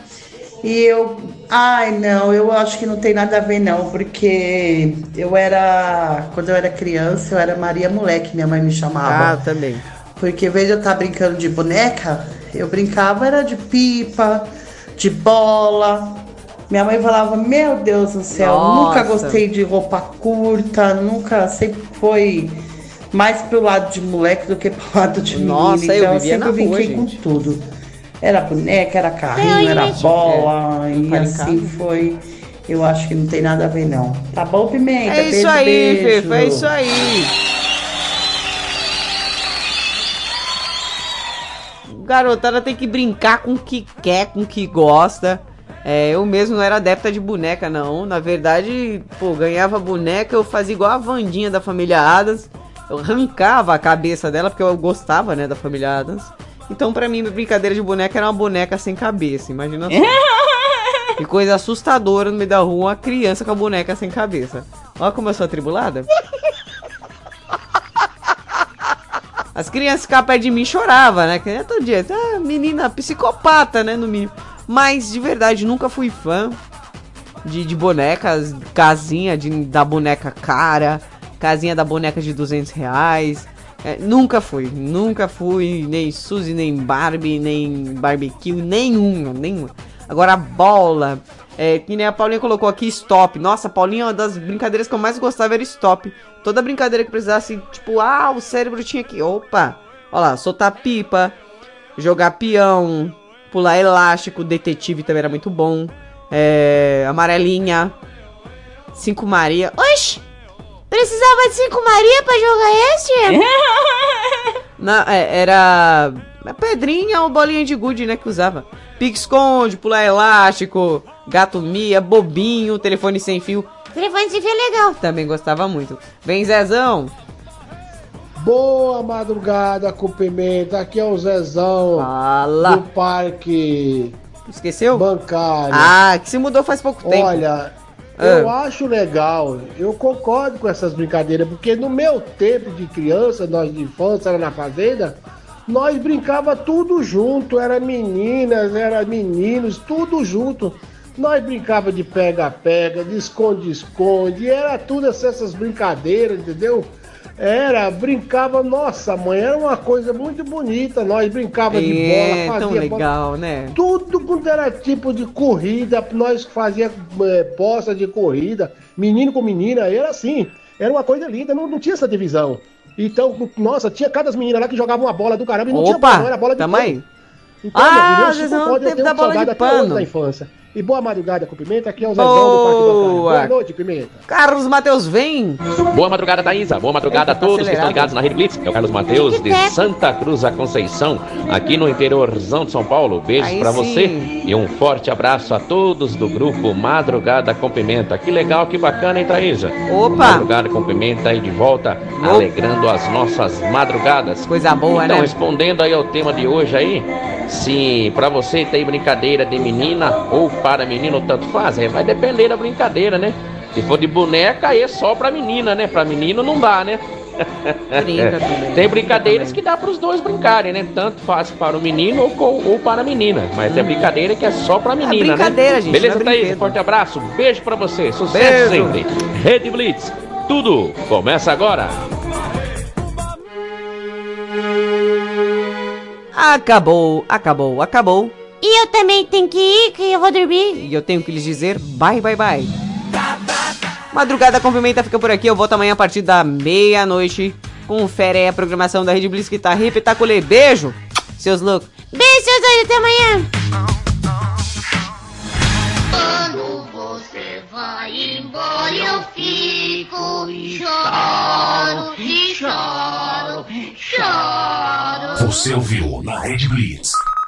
E eu. Ai, não, eu acho que não tem nada a ver, não, porque eu era. Quando eu era criança, eu era Maria Moleque, minha mãe me chamava. Ah, também. Porque, de eu estar brincando de boneca, eu brincava era de pipa, de bola. Minha mãe falava, meu Deus do céu, nunca Nossa. gostei de roupa curta, nunca, sempre foi mais pro lado de moleque do que pro lado de menino. Nossa, eu então eu vivia sempre brinquei com gente. tudo. Era boneca, era carrinho, era bola, É, e assim foi. Eu acho que não tem nada a ver, não. Tá bom, Pimenta? É isso Beijo, aí, beijo. Fefa, é isso aí. Garotada tem que brincar com o que quer, com o que gosta. É, eu mesmo não era adepta de boneca, não. Na verdade, pô, ganhava boneca, eu fazia igual a Vandinha da família Adams. Eu arrancava a cabeça dela, porque eu gostava, né, da família Adams. Então, pra mim, brincadeira de boneca era uma boneca sem cabeça, imagina só. [LAUGHS] Que coisa assustadora no meio da rua, uma criança com a boneca sem cabeça. Olha como eu sou atribulada. As crianças ficavam perto de mim e choravam, né? Que nem todo dia. Ah, menina psicopata, né? No mínimo. Mas, de verdade, nunca fui fã de, de bonecas. Casinha de, da boneca cara. Casinha da boneca de 200 reais. É, nunca fui. Nunca fui nem Suzy, nem Barbie, nem barbecue. Nenhuma, nenhuma. Agora, bola. É, que nem a Paulinha colocou aqui, stop. Nossa, Paulinha, uma das brincadeiras que eu mais gostava era stop. Toda brincadeira que precisasse, tipo, ah, o cérebro tinha que. Opa! Olha lá, soltar pipa, jogar peão, pular elástico, detetive também era muito bom. É, amarelinha, cinco Maria. Oxi! Precisava de cinco Maria pra jogar este? [LAUGHS] Na, é, era a pedrinha ou bolinha de gude, né, que usava. Pique-esconde, pular elástico, gato mia, bobinho, telefone sem fio. Telefone sem fio é legal. Também gostava muito. Vem, Zezão. Boa madrugada com pimenta, aqui é o Zezão Fala. do Parque Esqueceu? Bancário. Ah, que se mudou faz pouco tempo. Olha, Eu acho legal, eu concordo com essas brincadeiras, porque no meu tempo de criança, nós de infância, era na fazenda, nós brincava tudo junto, era meninas, era meninos, tudo junto. Nós brincava de pega-pega, de esconde-esconde, era tudo essas brincadeiras, entendeu? Era, brincava, nossa mãe, era uma coisa muito bonita. Nós brincava de É, bola, tão fazia legal, né? tudo quanto era tipo de corrida, nós fazia é, posta de corrida, menino com menina, era assim, era uma coisa linda, não, não tinha essa divisão. Então, nossa, tinha cada menina lá que jogavam uma bola do caramba e não tinha Opa, bola, não, era bola de tamo pano. Então, Ah, meu filho, eu não teve da bola de pano. da infância. E boa madrugada com Pimenta, aqui é o Zezão do Parque do Bacana. Boa. Boa noite, Pimenta. Carlos Matheus, vem! Boa madrugada, Thaísa. Boa madrugada a Eita, tá todos que estão ligados na Rede Blitz. É o Carlos Matheus de Santa Cruz da Conceição, aqui no interiorzão de São Paulo. Beijos sim. você e um forte abraço a todos do grupo Madrugada com Pimenta. Que legal, que bacana, hein, Thaísa? Opa! Madrugada com Pimenta aí de volta, alegrando as nossas madrugadas. Coisa boa, então, né? respondendo aí ao tema de hoje aí, se pra você tem brincadeira de menina ou para menino, tanto faz, aí vai depender da brincadeira, né? Se for de boneca, aí é só pra menina, né? Pra menino não dá, né? Brinca [LAUGHS] também. Tem brincadeiras que dá pros dois brincarem, né? Tanto faz para o menino ou, ou para a menina. Mas é brincadeira que é só pra menina, Hum. brincadeira, né? gente, Beleza, é Thaís? Forte abraço, beijo pra você, sucesso Beijo. sempre. Rede Blitz, tudo começa agora. Acabou, acabou, acabou. E eu também tenho que ir, que eu vou dormir. E eu tenho que lhes dizer bye, bye, bye. Madrugada com Pimenta fica por aqui. Eu volto amanhã a partir da meia-noite. Confere aí a programação da Rede Blitz que tá repetaculê. Beijo, seus loucos. Beijo, seus dois, até amanhã. Quando você vai embora, eu fico e choro, e choro, choro. Você ouviu na Rede Blitz.